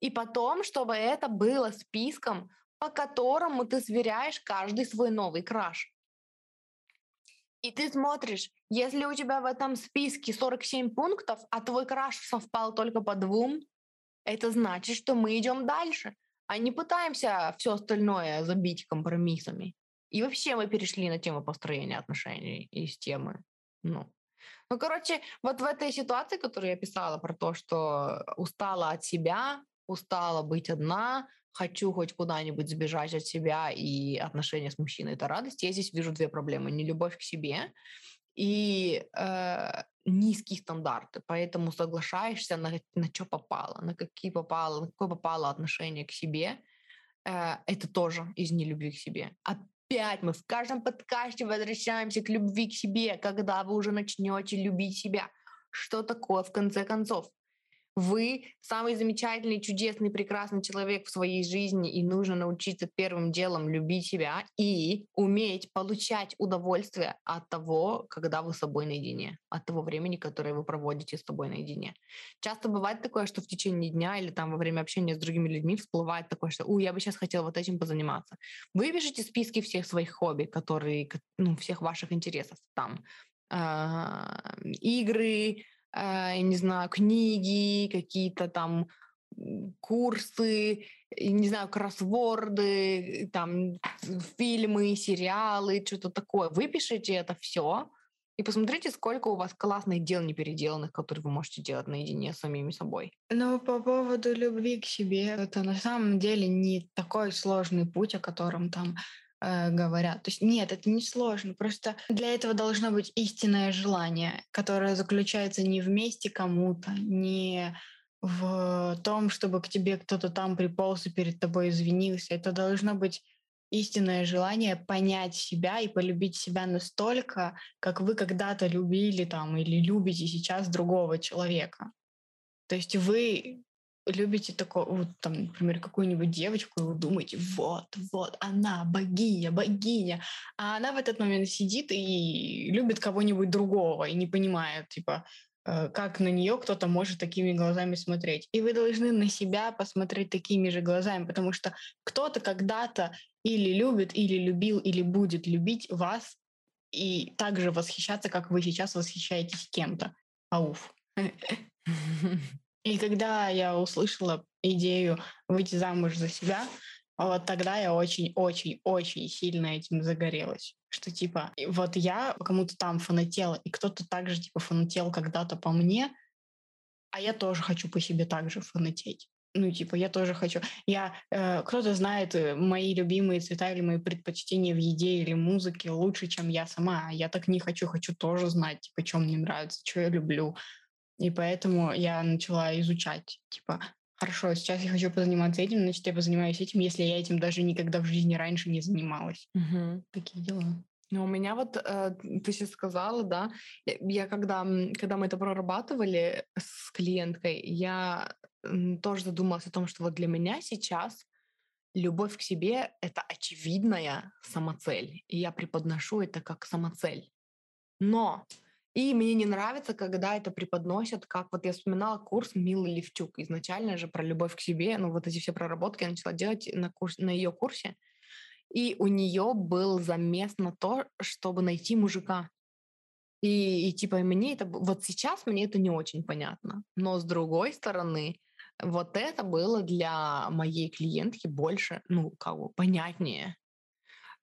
И потом, чтобы это было списком, по которому ты сверяешь каждый свой новый краш. И ты смотришь, если у тебя в этом списке 47 пунктов, а твой краш совпал только по двум, это значит, что мы идем дальше, а не пытаемся все остальное забить компромиссами. И вообще мы перешли на тему построения отношений из темы, ну, ну, короче, вот в этой ситуации, которую я писала про то, что устала от себя, устала быть одна, хочу хоть куда-нибудь сбежать от себя и отношения с мужчиной это радость, я здесь вижу две проблемы. Не любовь к себе и э, низкие стандарты. Поэтому соглашаешься на, на что попало, на какие попало, на какое попало отношение к себе. Э, это тоже из нелюбви к себе. А опять мы в каждом подкасте возвращаемся к любви к себе, когда вы уже начнете любить себя. Что такое в конце концов? Вы самый замечательный, чудесный, прекрасный человек в своей жизни, и нужно научиться первым делом любить себя и уметь получать удовольствие от того, когда вы с собой наедине, от того времени, которое вы проводите с собой наедине. Часто бывает такое, что в течение дня или там во время общения с другими людьми всплывает такое, что «У, я бы сейчас хотела вот этим позаниматься». Вы пишите списки всех своих хобби, которые, ну, всех ваших интересов там. Э, игры, э, не знаю, книги, какие-то там курсы, не знаю, кроссворды, там фильмы, сериалы, что-то такое. Выпишите это все и посмотрите, сколько у вас классных дел непеределанных, которые вы можете делать наедине с самими собой. Ну, по поводу любви к себе, это на самом деле не такой сложный путь, о котором там э, говорят. То есть нет, это не сложно. Просто для этого должно быть истинное желание, которое заключается не вместе кому-то, не в том, чтобы к тебе кто-то там приполз и перед тобой извинился. Это должно быть истинное желание понять себя и полюбить себя настолько, как вы когда-то любили там или любите сейчас другого человека. То есть вы любите такого, вот, там, например, какую-нибудь девочку, и вы думаете, вот, вот, она богиня, богиня, а она в этот момент сидит и любит кого-нибудь другого и не понимает, типа, э, как на нее кто-то может такими глазами смотреть. И вы должны на себя посмотреть такими же глазами, потому что кто-то когда-то или любит, или любил, или будет любить вас и также восхищаться, как вы сейчас восхищаетесь кем-то. Ауф. И когда я услышала идею выйти замуж за себя, вот тогда я очень-очень-очень сильно этим загорелась. Что типа, вот я кому-то там фанатела, и кто-то также типа фанател когда-то по мне, а я тоже хочу по себе также фанатеть. Ну, типа, я тоже хочу. Я, э, кто-то знает э, мои любимые цвета или мои предпочтения в еде или музыке лучше, чем я сама. Я так не хочу, хочу тоже знать, типа, что мне нравится, что я люблю. И поэтому я начала изучать, типа, хорошо, сейчас я хочу позаниматься этим, значит, я позанимаюсь этим, если я этим даже никогда в жизни раньше не занималась. Угу. Такие дела. Ну, у меня вот, э, ты сейчас сказала, да, я, я когда, когда мы это прорабатывали с клиенткой, я тоже задумалась о том, что вот для меня сейчас любовь к себе — это очевидная самоцель, и я преподношу это как самоцель. Но и мне не нравится, когда это преподносят, как вот я вспоминала курс Милы Левчук. Изначально же про любовь к себе, ну вот эти все проработки я начала делать на, курс, на ее курсе. И у нее был замес на то, чтобы найти мужика. И, и типа мне это... Вот сейчас мне это не очень понятно. Но с другой стороны, вот это было для моей клиентки больше, ну, как бы понятнее.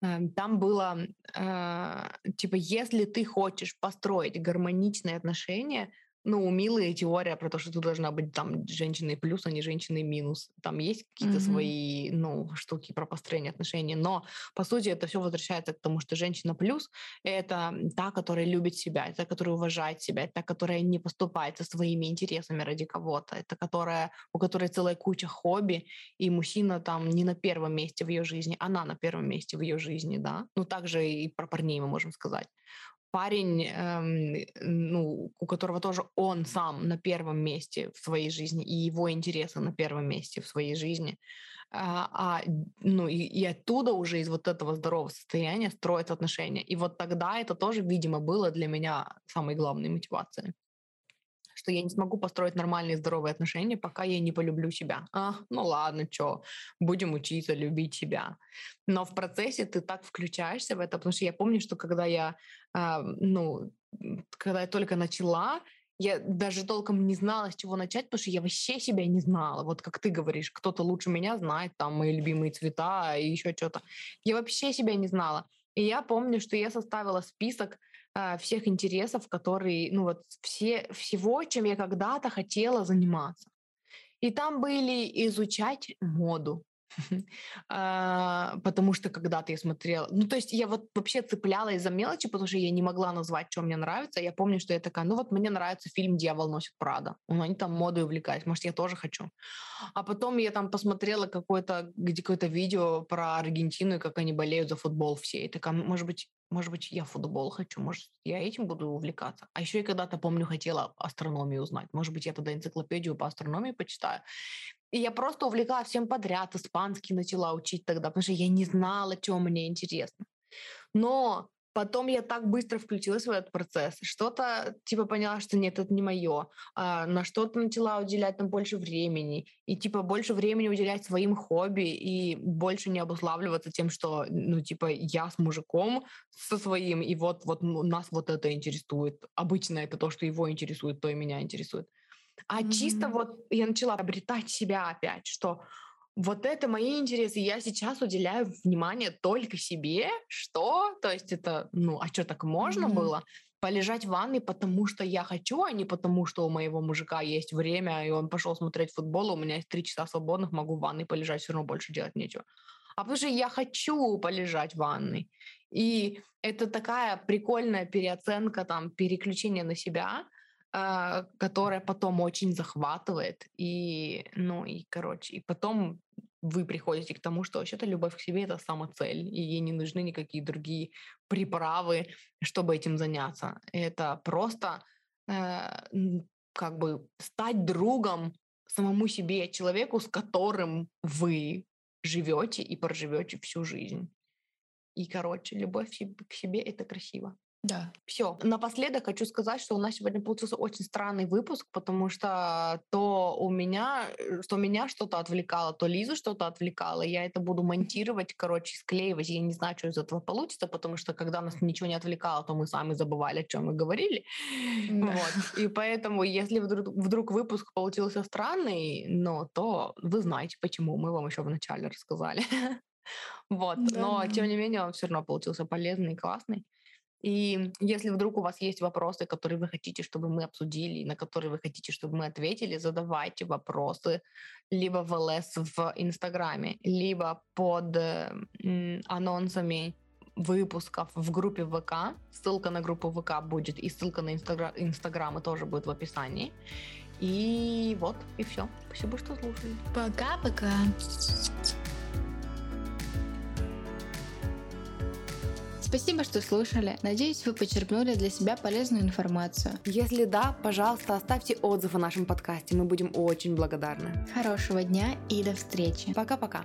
Эм, там было, э, типа, если ты хочешь построить гармоничные отношения, ну, милая теория про то, что ты должна быть там женщиной плюс, а не женщиной минус. Там есть какие-то mm-hmm. свои, ну, штуки про построение отношений. Но, по сути, это все возвращается к тому, что женщина плюс — это та, которая любит себя, это та, которая уважает себя, это та, которая не поступает со своими интересами ради кого-то, это которая, у которой целая куча хобби, и мужчина там не на первом месте в ее жизни, она на первом месте в ее жизни, да. Ну, также и про парней мы можем сказать парень, эм, ну, у которого тоже он сам на первом месте в своей жизни, и его интересы на первом месте в своей жизни. А, а, ну, и, и оттуда уже из вот этого здорового состояния строятся отношения. И вот тогда это тоже, видимо, было для меня самой главной мотивацией что я не смогу построить нормальные здоровые отношения, пока я не полюблю себя. А, ну ладно, что, будем учиться любить себя. Но в процессе ты так включаешься в это, потому что я помню, что когда я, э, ну, когда я только начала, я даже толком не знала, с чего начать, потому что я вообще себя не знала. Вот как ты говоришь, кто-то лучше меня знает, там, мои любимые цвета и еще что-то. Я вообще себя не знала. И я помню, что я составила список всех интересов, которые, ну вот все, всего, чем я когда-то хотела заниматься. И там были изучать моду, а, потому что когда-то я смотрела... Ну, то есть я вот вообще цеплялась за мелочи, потому что я не могла назвать, что мне нравится. Я помню, что я такая, ну вот мне нравится фильм «Дьявол носит Прада». Ну, они там модой увлекались, может, я тоже хочу. А потом я там посмотрела какое-то, где какое-то видео про Аргентину, и как они болеют за футбол все. И такая, может быть, может быть, я футбол хочу, может, я этим буду увлекаться. А еще я когда-то, помню, хотела астрономию узнать. Может быть, я тогда энциклопедию по астрономии почитаю. И я просто увлекалась всем подряд, испанский начала учить тогда, потому что я не знала, что мне интересно. Но Потом я так быстро включилась в этот процесс. Что-то типа поняла, что нет, это не мое. А, на что-то начала уделять там больше времени. И типа больше времени уделять своим хобби и больше не обуславливаться тем, что ну типа я с мужиком со своим, и вот, вот ну, нас вот это интересует. Обычно это то, что его интересует, то и меня интересует. А mm-hmm. чисто вот я начала обретать себя опять, что вот это мои интересы. Я сейчас уделяю внимание только себе. Что? То есть это, ну, а что, так можно mm-hmm. было? Полежать в ванной, потому что я хочу, а не потому, что у моего мужика есть время, и он пошел смотреть футбол, у меня есть три часа свободных, могу в ванной полежать, все равно больше делать нечего. А потому что я хочу полежать в ванной. И это такая прикольная переоценка, там, переключение на себя – которая потом очень захватывает. И, ну, и, короче, и потом вы приходите к тому, что вообще-то любовь к себе — это самоцель, и ей не нужны никакие другие приправы, чтобы этим заняться. Это просто э, как бы стать другом самому себе, человеку, с которым вы живете и проживете всю жизнь. И, короче, любовь к себе — это красиво. Да. Все. Напоследок хочу сказать, что у нас сегодня получился очень странный выпуск, потому что то у меня, э, что меня что-то отвлекало, то Лизу что-то отвлекало. Я это буду монтировать, короче, склеивать. Я не знаю, что из этого получится, потому что когда нас ничего не отвлекало, то мы сами забывали, о чем мы говорили. Да. Вот. И поэтому, если вдруг, вдруг выпуск получился странный, ну, то вы знаете, почему. Мы вам еще вначале рассказали. Вот. Да. Но, тем не менее, он все равно получился полезный и классный. И если вдруг у вас есть вопросы, которые вы хотите, чтобы мы обсудили, на которые вы хотите, чтобы мы ответили, задавайте вопросы либо в ЛС в Инстаграме, либо под э, анонсами выпусков в группе ВК. Ссылка на группу ВК будет, и ссылка на Инстаграм, Инстаграмы тоже будет в описании. И вот, и все. Спасибо, что слушали. Пока-пока. Спасибо, что слушали. Надеюсь, вы почерпнули для себя полезную информацию. Если да, пожалуйста, оставьте отзыв о нашем подкасте. Мы будем очень благодарны. Хорошего дня и до встречи. Пока-пока.